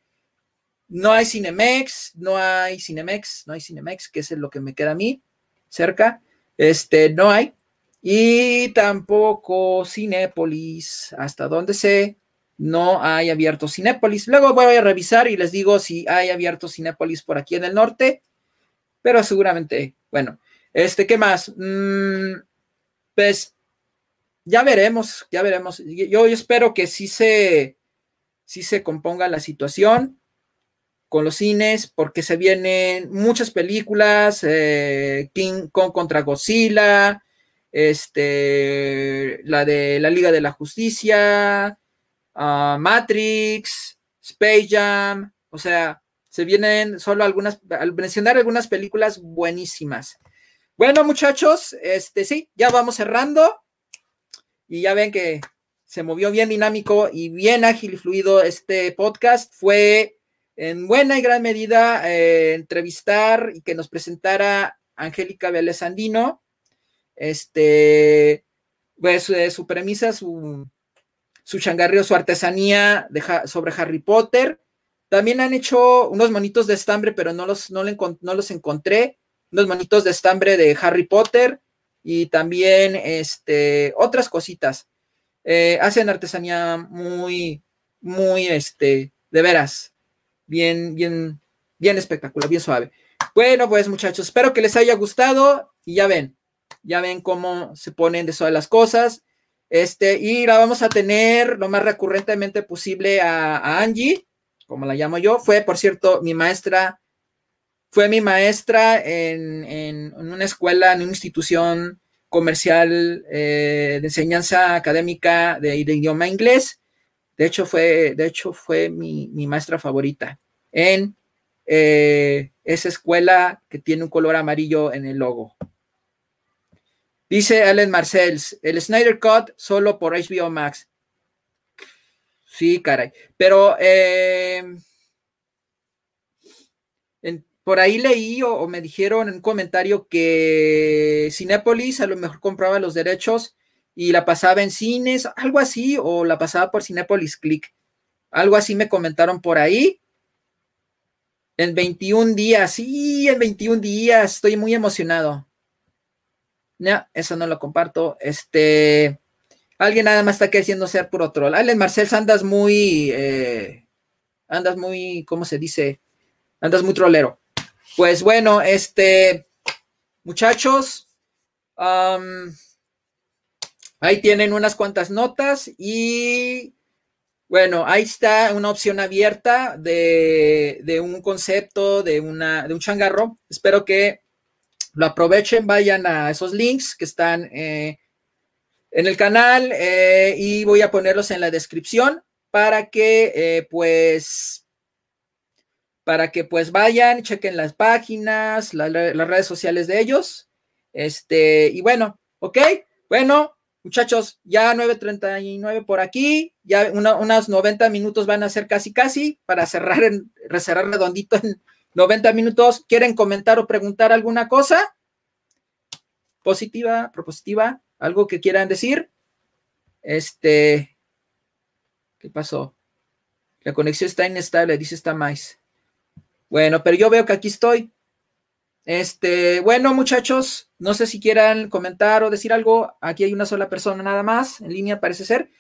no hay Cinemex, no hay Cinemex, no hay Cinemex, que es lo que me queda a mí cerca. Este, no hay. Y tampoco Cinépolis, hasta donde sé, no hay abierto Cinépolis. Luego voy a revisar y les digo si hay abierto Cinépolis por aquí en el norte, pero seguramente, bueno, este, ¿qué más? Mm, pues ya veremos, ya veremos. Yo, espero que sí se, sí se componga la situación con los cines, porque se vienen muchas películas, eh, King Kong contra Godzilla, este, la de la Liga de la Justicia, ah, Matrix, Space Jam, o sea, se vienen solo algunas, al mencionar algunas películas buenísimas. Bueno, muchachos, este sí, ya vamos cerrando. Y ya ven que se movió bien dinámico y bien ágil y fluido este podcast. Fue en buena y gran medida eh, entrevistar y que nos presentara Angélica Vélez Andino, este, pues su premisa, su, su changarrio, su artesanía sobre Harry Potter. También han hecho unos monitos de estambre, pero no los, no, los encontré. Unos monitos de estambre de Harry Potter y también este, otras cositas. Eh, hacen artesanía muy, muy, este, de veras, bien, bien, bien espectacular, bien suave. Bueno, pues muchachos, espero que les haya gustado y ya ven, ya ven cómo se ponen de todas las cosas. Este, y la vamos a tener lo más recurrentemente posible a, Angie, como la llamo yo. Fue, por cierto, mi maestra, fue mi maestra en, una escuela, en una institución comercial eh, de enseñanza académica de, de idioma inglés De hecho, fue, de hecho, fue mi, maestra favorita en eh, esa escuela que tiene un color amarillo en el logo. Dice Allen Marcells, el Snyder Cut solo por HBO Max. Sí, caray. Pero eh, por ahí leí o, me dijeron en un comentario que Cinépolis a lo mejor compraba los derechos y la pasaba en cines, algo así, o la pasaba por Cinépolis Click. Algo así me comentaron por ahí. En 21 días, sí, en 21 días, estoy muy emocionado. No, eso no lo comparto. Este, alguien nada más está queriendo ser puro troll. Allen Marcel, andas muy, eh, andas muy, ¿cómo se dice? Andas muy trolero. Pues bueno, este, muchachos, ahí tienen unas cuantas notas y bueno, ahí está una opción abierta de, de un concepto, de, una, de un changarro. Espero que lo aprovechen, vayan a esos links que están eh, en el canal eh, y voy a ponerlos en la descripción para que eh, pues para que pues vayan, chequen las páginas, las redes sociales de ellos. Este, y bueno, ok, bueno, muchachos, ya 9.39 por aquí, ya unos 90 minutos van a ser casi casi para cerrar, en, cerrar redondito en 90 minutos. ¿Quieren comentar o preguntar alguna cosa? Positiva, propositiva, algo que quieran decir. Este, ¿qué pasó? La conexión está inestable, dice esta más. Bueno, pero yo veo que aquí estoy. Este, bueno, muchachos, no sé si quieran comentar o decir algo. Aquí hay una sola persona nada más en línea, parece ser.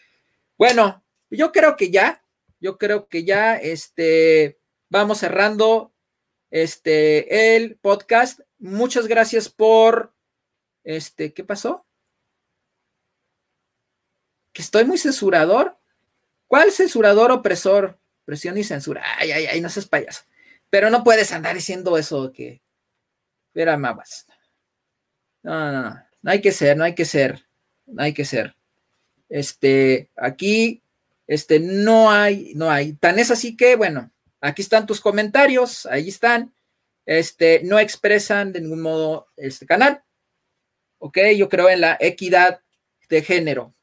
Bueno, yo creo que ya, yo creo que ya, este, vamos cerrando este, el podcast. Muchas gracias por, este, ¿qué pasó? Que estoy muy censurador. ¿Cuál censurador opresor? Presión y censura. Ay, ay, ay, no seas payaso. Pero no puedes andar diciendo eso que. Era más. No, no, no. No hay que ser, no hay que ser. No hay que ser. Este, aquí, este, no hay, no hay. Tan es así que, bueno, Aquí están tus comentarios, ahí están. Este, no expresan de ningún modo este canal. Ok, yo creo en la equidad de género.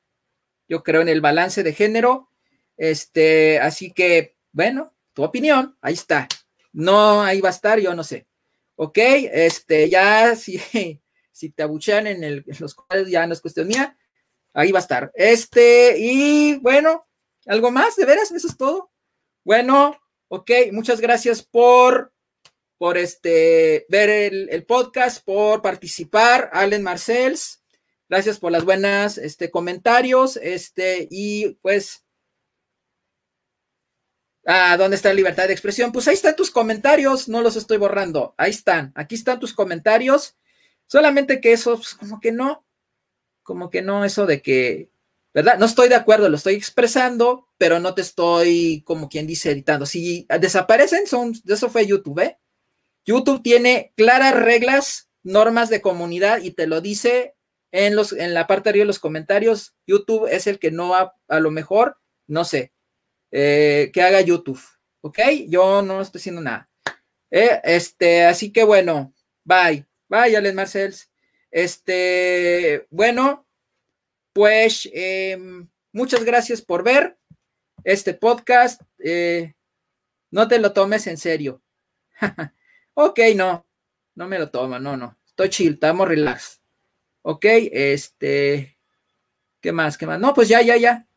Yo creo en el balance de género. Este, así que, bueno, tu opinión, ahí está. No, ahí va a estar, yo no sé. Ok, este, ya si, si te abuchean en, los cuales ya no es cuestión mía, ahí va a estar. Este, y bueno, ¿algo más? ¿De veras? ¿Eso es todo? Bueno, Ok, muchas gracias por, por este, ver el, podcast, por participar, Allen Marcels. Gracias por las buenas este, comentarios. Este, y pues, ah, ¿dónde está la libertad de expresión? Pues ahí están tus comentarios, no los estoy borrando. Ahí están, aquí están tus comentarios. Solamente que eso, pues, como que no, como que no, eso de que ¿verdad? No estoy de acuerdo, lo estoy expresando, pero no te estoy, como quien dice, editando. Si desaparecen, son, eso fue YouTube, ¿eh? YouTube tiene claras reglas, normas de comunidad y te lo dice en, los, en la parte de arriba de los comentarios. YouTube es el que no ha, a lo mejor, no sé, eh, que haga YouTube, ¿ok? Yo no estoy haciendo nada. Eh, este, así que bueno, bye, bye, Alex Marcels. Este, bueno, pues em, muchas gracias por ver este podcast. Eh, no te lo tomes en serio. ok, no, no me lo tomo, no, no. Estoy chill, estamos relax. Ok, este, ¿qué más? ¿Qué más? No, pues ya, ya, ya.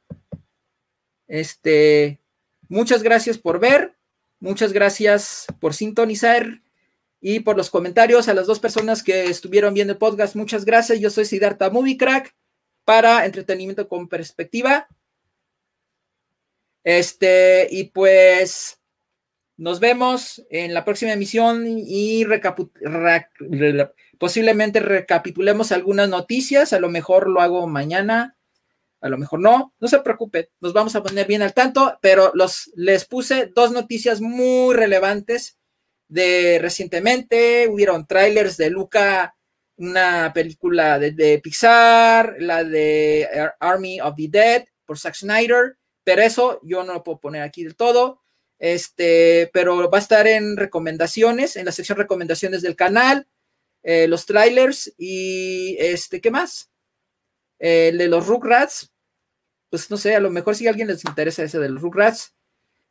Este, muchas gracias por ver, muchas gracias por sintonizar y por los comentarios a las dos personas que estuvieron viendo el podcast. Muchas gracias. Yo soy Siddhartha Movie Crack para entretenimiento con perspectiva. Este, y pues nos vemos en la próxima emisión y posiblemente recapitulemos algunas noticias. A lo mejor lo hago mañana, a lo mejor no. No se preocupe, nos vamos a poner bien al tanto, pero los, les puse dos noticias muy relevantes de recientemente. Hubieron trailers de Luca una película de, Pixar, la de Army of the Dead por Zack Snyder, pero eso yo no lo puedo poner aquí del todo. Este, pero va a estar en recomendaciones, en la sección recomendaciones del canal, eh, los trailers y este, ¿qué más? el de los Rugrats, pues no sé, a lo mejor si a alguien les interesa ese de los Rugrats.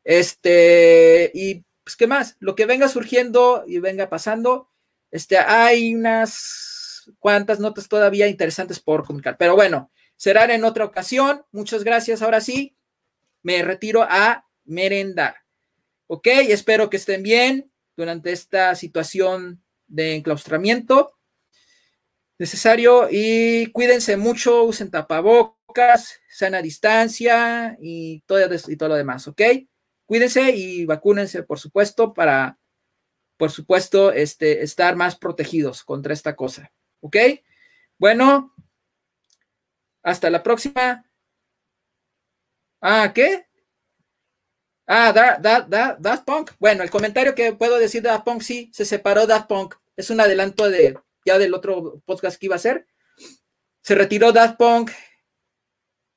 Este, y pues, ¿qué más? Lo que venga surgiendo y venga pasando, este, hay unas cuantas notas todavía interesantes por comunicar, pero bueno, será en otra ocasión. Muchas gracias. Ahora sí, me retiro a merendar. Ok, espero que estén bien durante esta situación de enclaustramiento necesario y cuídense mucho, usen tapabocas, sana distancia y todo, y todo lo demás, ¿ok? Cuídense y vacúnense, por supuesto, para, por supuesto, este, estar más protegidos contra esta cosa, ¿ok? Bueno, hasta la próxima. Ah, ¿qué? Ah, Daft Punk. Bueno, el comentario que puedo decir de Daft Punk, sí, se separó Daft Punk. Es un adelanto de ya del otro podcast que iba a hacer. Se retiró Daft Punk,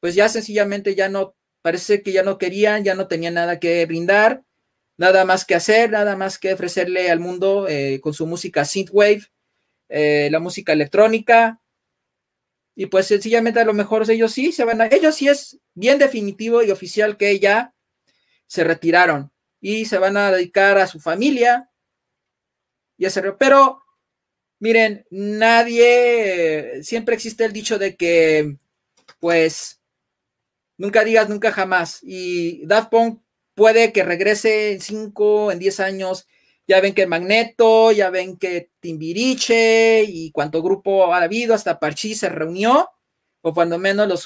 pues ya sencillamente ya no, parece que ya no querían, ya no tenían nada que brindar, nada más que hacer, nada más que ofrecerle al mundo eh, con su música synthwave, eh, la música electrónica. Y pues sencillamente a lo mejor ellos sí se van a, ellos sí es bien definitivo y oficial que ya se retiraron y se van a dedicar a su familia y hacer, pero Miren, nadie, siempre existe el dicho de que, pues, nunca digas nunca jamás. Y Daft Punk puede que regrese en 5, en 10 años. Ya ven que Magneto, ya ven que Timbiriche y cuánto grupo ha habido, hasta Parchi se reunió, o cuando menos los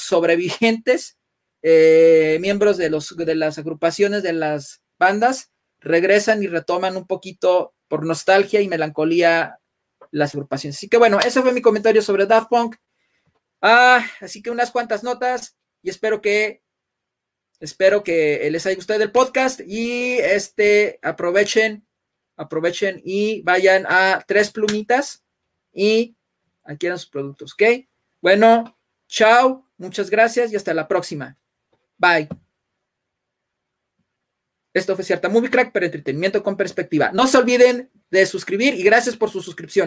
sobrevivientes, eh, miembros de, los, de las agrupaciones de las bandas, regresan y retoman un poquito por nostalgia y melancolía las agrupaciones. Así que bueno, ese fue mi comentario sobre Daft Punk. Ah, así que unas cuantas notas y espero que espero que les haya gustado el podcast y este aprovechen aprovechen y vayan a tres plumitas y adquieran sus productos, ¿ok? Bueno, chao, muchas gracias y hasta la próxima. Bye. Esto fue cierta Movie Crack para entretenimiento con perspectiva. No se olviden de suscribir y gracias por su suscripción.